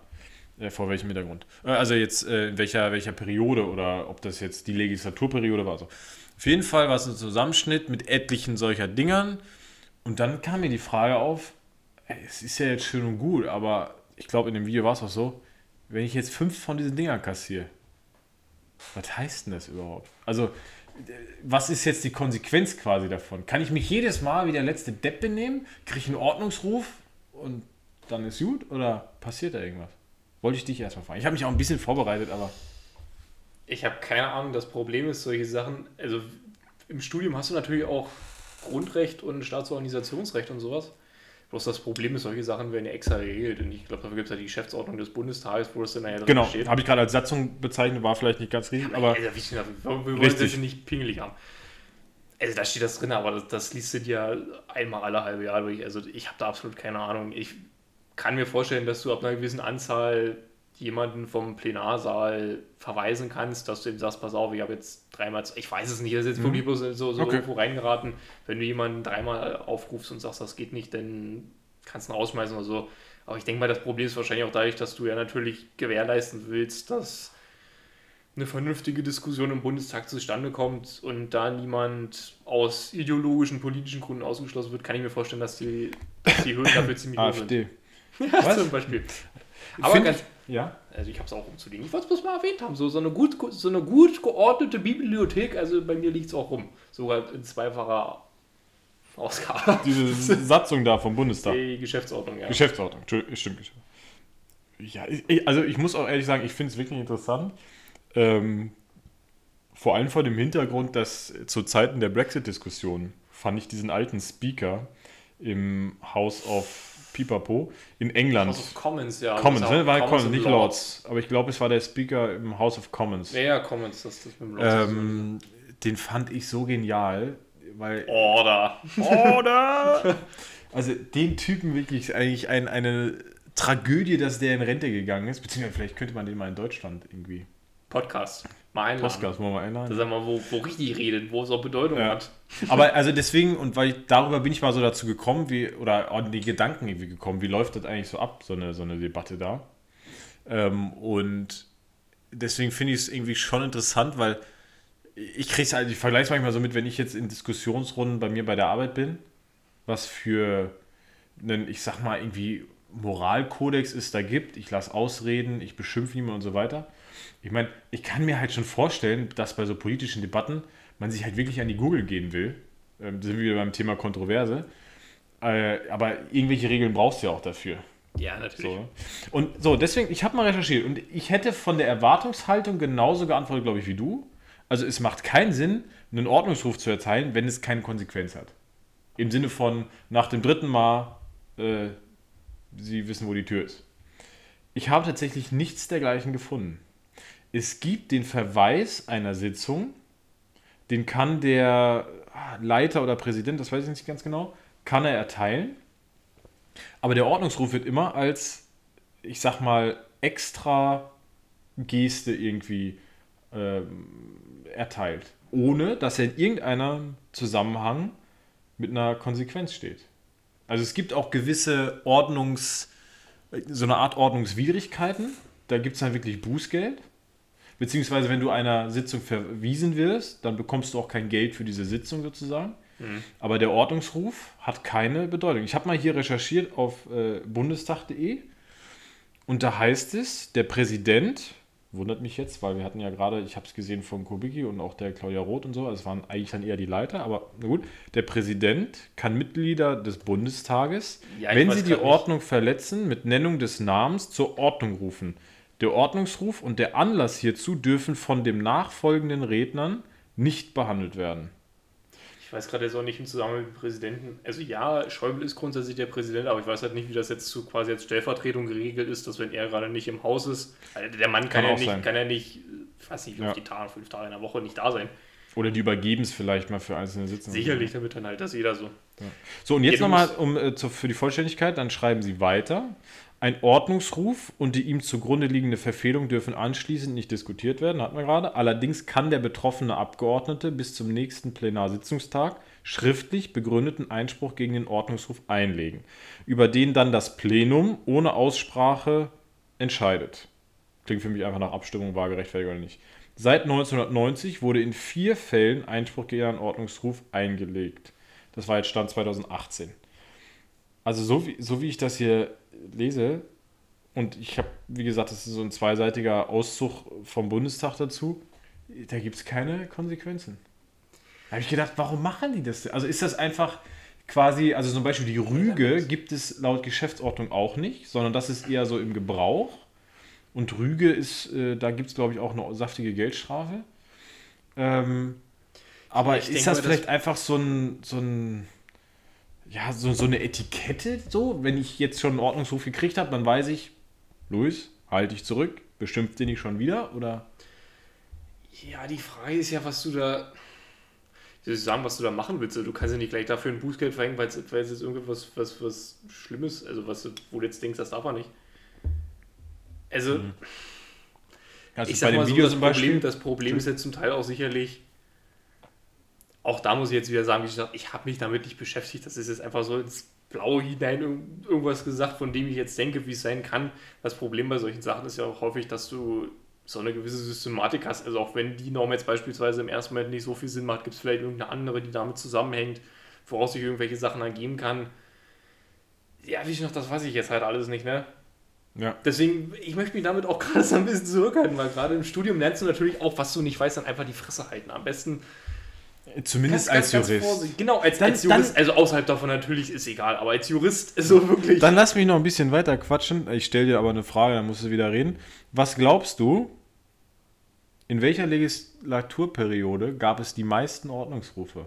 äh, vor welchem Hintergrund. Äh, also jetzt äh, in welcher, welcher Periode oder ob das jetzt die Legislaturperiode war. So. Auf jeden Fall war es ein Zusammenschnitt mit etlichen solcher Dingern. Und dann kam mir die Frage auf, ey, es ist ja jetzt schön und gut, aber ich glaube, in dem Video war es auch so, wenn ich jetzt fünf von diesen Dingern kassiere, was heißt denn das überhaupt? Also, was ist jetzt die Konsequenz quasi davon? Kann ich mich jedes Mal wie der letzte Depp benehmen? Kriege ich einen Ordnungsruf und dann ist gut? Oder passiert da irgendwas? Wollte ich dich erstmal fragen. Ich habe mich auch ein bisschen vorbereitet, aber. Ich habe keine Ahnung, das Problem ist, solche Sachen, also im Studium hast du natürlich auch Grundrecht und Staatsorganisationsrecht und sowas. Bloß das Problem ist, solche Sachen werden ja extra geregelt. Und ich glaube, dafür gibt es ja die Geschäftsordnung des Bundestages, wo das dann nachher drin Genau, steht. habe ich gerade als Satzung bezeichnet, war vielleicht nicht ganz richtig, aber. Also, wie ich, wir wollen Richtig. das nicht pingelig haben. Also da steht das drin, aber das, das liest du dir einmal alle halbe Jahr durch. Also ich habe da absolut keine Ahnung. Ich kann mir vorstellen, dass du ab einer gewissen Anzahl jemanden vom Plenarsaal verweisen kannst, dass du ihm sagst, pass auf, ich habe jetzt dreimal, ich weiß es nicht, das ist jetzt wirklich bloß so, so Mhm. Okay. irgendwo reingeraten. Wenn du jemanden dreimal aufrufst und sagst, das geht nicht, dann kannst du ihn rausschmeißen oder so. Aber ich denke mal, das Problem ist wahrscheinlich auch dadurch, dass du ja natürlich gewährleisten willst, dass eine vernünftige Diskussion im Bundestag zustande kommt und da niemand aus ideologischen, politischen Gründen ausgeschlossen wird, kann ich mir vorstellen, dass die, dass die Hürden dafür ziemlich hoch sind. AfD. Ja, zum Beispiel. Aber Find ganz, Ja? also ich habe es auch umzulegen. Ich wollte es bloß mal erwähnt haben. So, so, eine gut, so eine gut geordnete Bibliothek, also bei mir liegt es auch rum. Sogar in zweifacher Ausgabe. Diese Satzung da vom Bundestag. Die Geschäftsordnung, ja. Geschäftsordnung, stimmt. Ja, ich, also ich muss auch ehrlich sagen, ich finde es wirklich interessant. Ähm, vor allem vor dem Hintergrund, dass zu Zeiten der Brexit-Diskussion fand ich diesen alten Speaker im House of Pipapo in England. House of Commons, ja. Commons, Das ne? War Commons, nicht Lords. Aber ich glaube, es war der Speaker im House of Commons. Ja, ja, Commons, das ist mit dem Lords. Ähm, den fand ich so genial, weil Order. Oder? Also den Typen wirklich eigentlich ein, eine Tragödie, dass der in Rente gegangen ist. Beziehungsweise vielleicht könnte man den mal in Deutschland irgendwie. Podcast. Mal einladen. Podcast wollen wir einladen. sagen wir, wo, wo richtig redet, wo es auch Bedeutung Ja. hat. Aber also deswegen, und weil ich, darüber bin ich mal so dazu gekommen, wie, oder an die Gedanken irgendwie gekommen, wie läuft das eigentlich so ab, so eine, so eine Debatte da. Ähm, und deswegen finde ich es irgendwie schon interessant, weil ich kriege es halt, ich vergleiche es manchmal so mit, wenn ich jetzt in Diskussionsrunden bei mir bei der Arbeit bin, was für einen, ich sag mal, irgendwie Moralkodex es da gibt. Ich lasse ausreden, ich beschimpfe niemanden und so weiter. Ich meine, ich kann mir halt schon vorstellen, dass bei so politischen Debatten man sich halt wirklich an die Google gehen will. Ähm, da sind wir wieder beim Thema Kontroverse. Äh, aber irgendwelche Regeln brauchst du ja auch dafür. Ja, natürlich. So. Und so, deswegen, ich habe mal recherchiert und ich hätte von der Erwartungshaltung genauso geantwortet, glaube ich, wie du. Also es macht keinen Sinn, einen Ordnungsruf zu erteilen, wenn es keine Konsequenz hat. Im Sinne von, nach dem dritten Mal, äh, Sie wissen, wo die Tür ist. Ich habe tatsächlich nichts dergleichen gefunden. Es gibt den Verweis einer Sitzung, den kann der Leiter oder Präsident, das weiß ich nicht ganz genau, kann er erteilen. Aber der Ordnungsruf wird immer als, ich sag mal, extra Geste irgendwie ähm, erteilt. Ohne, dass er in irgendeinem Zusammenhang mit einer Konsequenz steht. Also es gibt auch gewisse Ordnungs, so eine Art Ordnungswidrigkeiten. Da gibt es dann wirklich Bußgeld. Beziehungsweise wenn du einer Sitzung verwiesen wirst, dann bekommst du auch kein Geld für diese Sitzung sozusagen. Aber der Ordnungsruf hat keine Bedeutung. Ich habe mal hier recherchiert auf äh, bundestag.de und da heißt es, der Präsident, wundert mich jetzt, weil wir hatten ja gerade, ich habe es gesehen von Kubicki und auch der Claudia Roth und so, also es waren eigentlich dann eher die Leiter, aber na gut, der Präsident kann Mitglieder des Bundestages, Ja, wenn sie die grad nicht. Ordnung verletzen, mit Nennung des Namens zur Ordnung rufen. Der Ordnungsruf und der Anlass hierzu dürfen von dem nachfolgenden Rednern nicht behandelt werden. Ich weiß gerade jetzt auch nicht im Zusammenhang mit dem Präsidenten. Also ja, Schäuble ist grundsätzlich der Präsident, aber ich weiß halt nicht, wie das jetzt zu quasi als Stellvertretung geregelt ist, dass wenn er gerade nicht im Haus ist, also der Mann kann, Kann ja auch nicht, sein. kann ja nicht, ich weiß nicht, wie Ja. die Tage, fünf Tage in der Woche nicht da sein. Oder die übergeben es vielleicht mal für einzelne Sitzungen. Sicherlich, damit dann halt das jeder so. So, und jetzt Ja, nochmal um, äh, zu, für die Vollständigkeit, dann schreiben Sie weiter. Ein Ordnungsruf und die ihm zugrunde liegende Verfehlung dürfen anschließend nicht diskutiert werden, hatten wir gerade. Allerdings kann der betroffene Abgeordnete bis zum nächsten Plenarsitzungstag schriftlich begründeten Einspruch gegen den Ordnungsruf einlegen, über den dann das Plenum ohne Aussprache entscheidet. Klingt für mich einfach nach Abstimmung, war gerechtfertigt oder nicht. Seit 1990 wurde in vier Fällen Einspruch gegen einen Ordnungsruf eingelegt. Das war jetzt Stand 2018. Also so wie, so wie ich das hier lese, und ich habe, wie gesagt, das ist so ein zweiseitiger Auszug vom Bundestag dazu, da gibt es keine Konsequenzen. Da habe ich gedacht, warum machen die das? Also ist das einfach quasi, also zum Beispiel die Rüge gibt es laut Geschäftsordnung auch nicht, sondern das ist eher so im Gebrauch. Und Rüge ist, äh, da gibt es glaube ich auch eine saftige Geldstrafe. Ähm, aber Ich ist das- vielleicht einfach so ein, so ein ja, so, so eine Etikette so? Wenn ich jetzt schon einen Ordnungsruf gekriegt habe, dann weiß ich, Luis, halte ich zurück, bestimmt den nicht schon wieder oder? Ja, die Frage ist ja, was du da. Ich sagen, was du da machen willst. Du kannst ja nicht gleich dafür ein Bußgeld verhängen, weil es jetzt irgendwas was, was Schlimmes, also was wo du jetzt denkst, das darf man nicht. Also, Also ich sag bei mal so, das zum Problem, Beispiel. das Problem ist jetzt zum Teil auch sicherlich, auch da muss ich jetzt wieder sagen, wie gesagt, ich habe mich damit nicht beschäftigt. Das ist jetzt einfach so ins Blaue hinein irg- irgendwas gesagt, von dem ich jetzt denke, wie es sein kann. Das Problem bei solchen Sachen ist ja auch häufig, dass du so eine gewisse Systematik hast. Also auch wenn die Norm jetzt beispielsweise im ersten Moment nicht so viel Sinn macht, gibt es vielleicht irgendeine andere, die damit zusammenhängt, woraus sich irgendwelche Sachen ergeben kann. Ja, wie ich noch, das weiß ich jetzt halt alles nicht, ne? Ja. Deswegen, ich möchte mich damit auch gerade so ein bisschen zurückhalten, weil gerade im Studium lernst du natürlich auch, was du nicht weißt, dann einfach die Fresse halten. Am besten Zumindest als Jurist. vorsichtig. Genau, als, Dann- als Jurist. also außerhalb davon natürlich ist egal, aber als Jurist ist so wirklich. Dann lass mich noch ein bisschen weiter quatschen. Ich stelle dir aber eine Frage, dann musst du wieder reden. Was glaubst du, in welcher Legislaturperiode gab es die meisten Ordnungsrufe?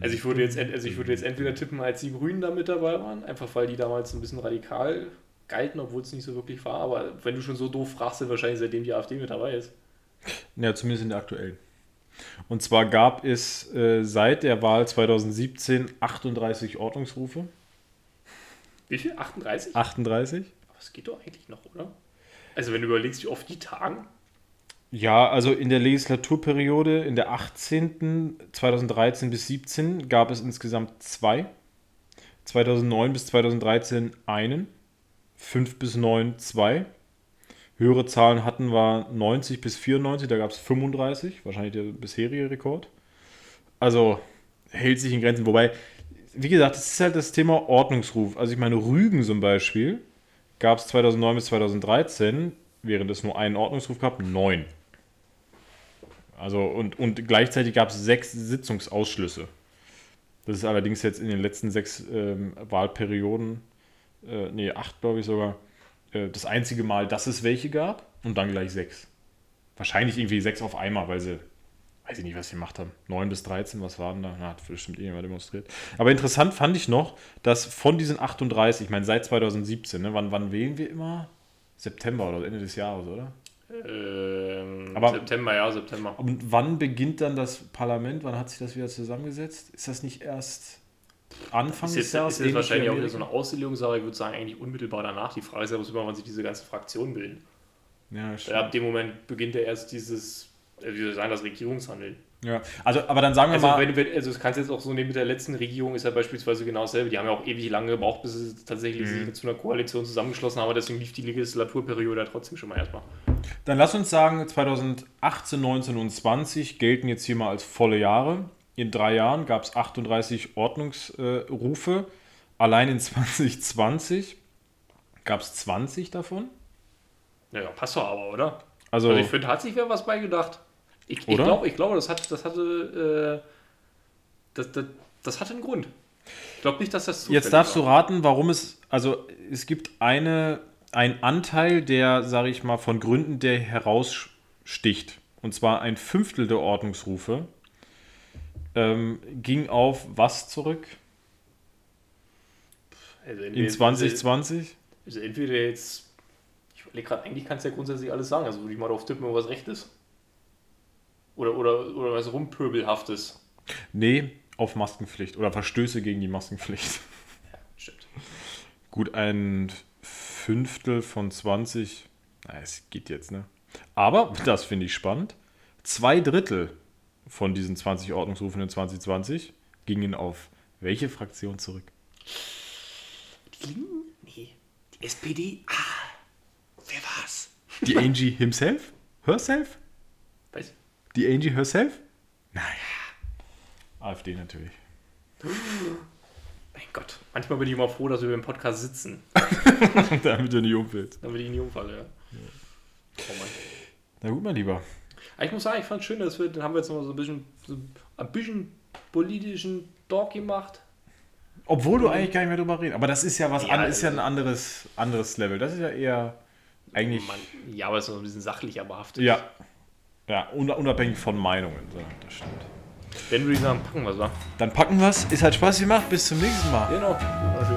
also ich würde jetzt, also ich würde jetzt entweder tippen, als die Grünen da mit dabei waren, einfach weil die damals ein bisschen radikal galten, obwohl es nicht so wirklich war. Aber wenn du schon so doof fragst, dann wahrscheinlich seitdem die AfD mit dabei ist. Ja, zumindest in der aktuellen. Und zwar gab es äh, seit der Wahl 2017 38 Ordnungsrufe. Wie viel? 38? 38? Aber es geht doch eigentlich noch, oder? Also wenn du überlegst, wie oft die tagen. Ja, also in der Legislaturperiode, in der 18. 2013 bis 17 gab es insgesamt zwei. 2009 bis 2013 einen. 5 bis 9 zwei. Höhere Zahlen hatten wir 90 bis 94, da gab es 35, wahrscheinlich der bisherige Rekord. Also hält sich in Grenzen. Wobei, wie gesagt, das ist halt das Thema Ordnungsruf. Also ich meine, Rügen zum Beispiel gab es 2009 bis 2013, während es nur einen Ordnungsruf gab, neun. Also und, und gleichzeitig gab es sechs Sitzungsausschlüsse. Das ist allerdings jetzt in den letzten sechs ähm, Wahlperioden, äh, nee, acht glaube ich sogar, äh, das einzige Mal, dass es welche gab und dann gleich sechs. Wahrscheinlich irgendwie sechs auf einmal, weil sie, weiß ich nicht, was sie gemacht haben. Neun bis 13, was waren da? Na, hat bestimmt irgendjemand demonstriert. Aber interessant fand ich noch, dass von diesen 38, ich meine seit 2017, ne, wann, wann wählen wir immer? September oder Ende des Jahres, oder? Ähm, Aber- September, ja, September. Und wann beginnt dann das Parlament? Wann hat sich das wieder zusammengesetzt? Ist das nicht erst Anfang Ist des jetzt, Jahres? ist jetzt wahrscheinlich auch wieder so eine Auslegungssache. Ich würde sagen, eigentlich unmittelbar danach. Die Frage ist ja, immer, wann sich diese ganzen Fraktionen bilden. Ja, stimmt. ab dem Moment beginnt ja erst dieses, äh, wie soll ich sagen, das Regierungshandeln. Ja, also, aber dann sagen wir Also, mal. wenn, wenn, also das kannst du jetzt auch so nehmen mit der letzten Regierung, ist ja beispielsweise genau dasselbe. Die haben ja auch ewig lange gebraucht, bis sie tatsächlich Mhm. sich zu einer Koalition zusammengeschlossen haben, aber deswegen lief die Legislaturperiode ja trotzdem schon mal erstmal. Dann lass uns sagen, 2018, 19 und 20 gelten jetzt hier mal als volle Jahre. In drei Jahren gab es 38 Ordnungsrufe. Allein in 2020 gab es 20 davon. Ja, ja, passt doch aber, oder? Also, Also ich finde, hat sich wer was bei gedacht. Ich, ich glaube, ich glaube, das, hat, das hatte. Äh, das, das, das hatte einen Grund. Ich glaube nicht, dass das jetzt darfst du war. raten, warum es. Also, es gibt eine, einen Anteil, der, sage ich mal, von Gründen, der heraussticht. Und zwar ein Fünftel der Ordnungsrufe ähm, ging auf was zurück? Also In entweder- 2020? Also entweder jetzt. Ich überlege gerade, eigentlich kannst du ja grundsätzlich alles sagen. Also würde ich mal drauf tippen, was recht ist. Oder, oder, oder was rumpöbelhaftes. Nee, auf Maskenpflicht oder Verstöße gegen die Maskenpflicht. Stimmt. Gut, ein Fünftel von 20. Na, es geht jetzt, ne? Aber, das finde ich spannend, zwei Drittel von diesen 20 Ordnungsrufen in 2020 gingen auf welche Fraktion zurück? Die Linken? Nee. Die SPD? Ah. Wer war's? Die Angie himself? Herself? Weiß Die Angie herself? Nein. AfD natürlich. Mein Gott. Manchmal bin ich immer froh, dass wir im Podcast sitzen. Damit du nicht umfällst. Damit ich nicht umfalle, ja. Oh Mann. Na gut, mein Lieber. Aber ich muss sagen, ich fand es schön, dass wir, dann haben wir jetzt noch so ein bisschen, so ein bisschen politischen Talk gemacht. Obwohl du eigentlich gar nicht mehr drüber redest. Aber das ist ja was Ja, an, ist ja ein anderes, anderes Level. Das ist ja eher eigentlich. Man, ja, aber es ist noch ein bisschen sachlicher behaftet. Ja. Ja, un- unabhängig von Meinungen. So, das stimmt. Dann würde ich sagen, packen wir es? Dann packen wir's. Ist halt Spaß gemacht. Bis zum nächsten Mal. Genau. Wunderschön.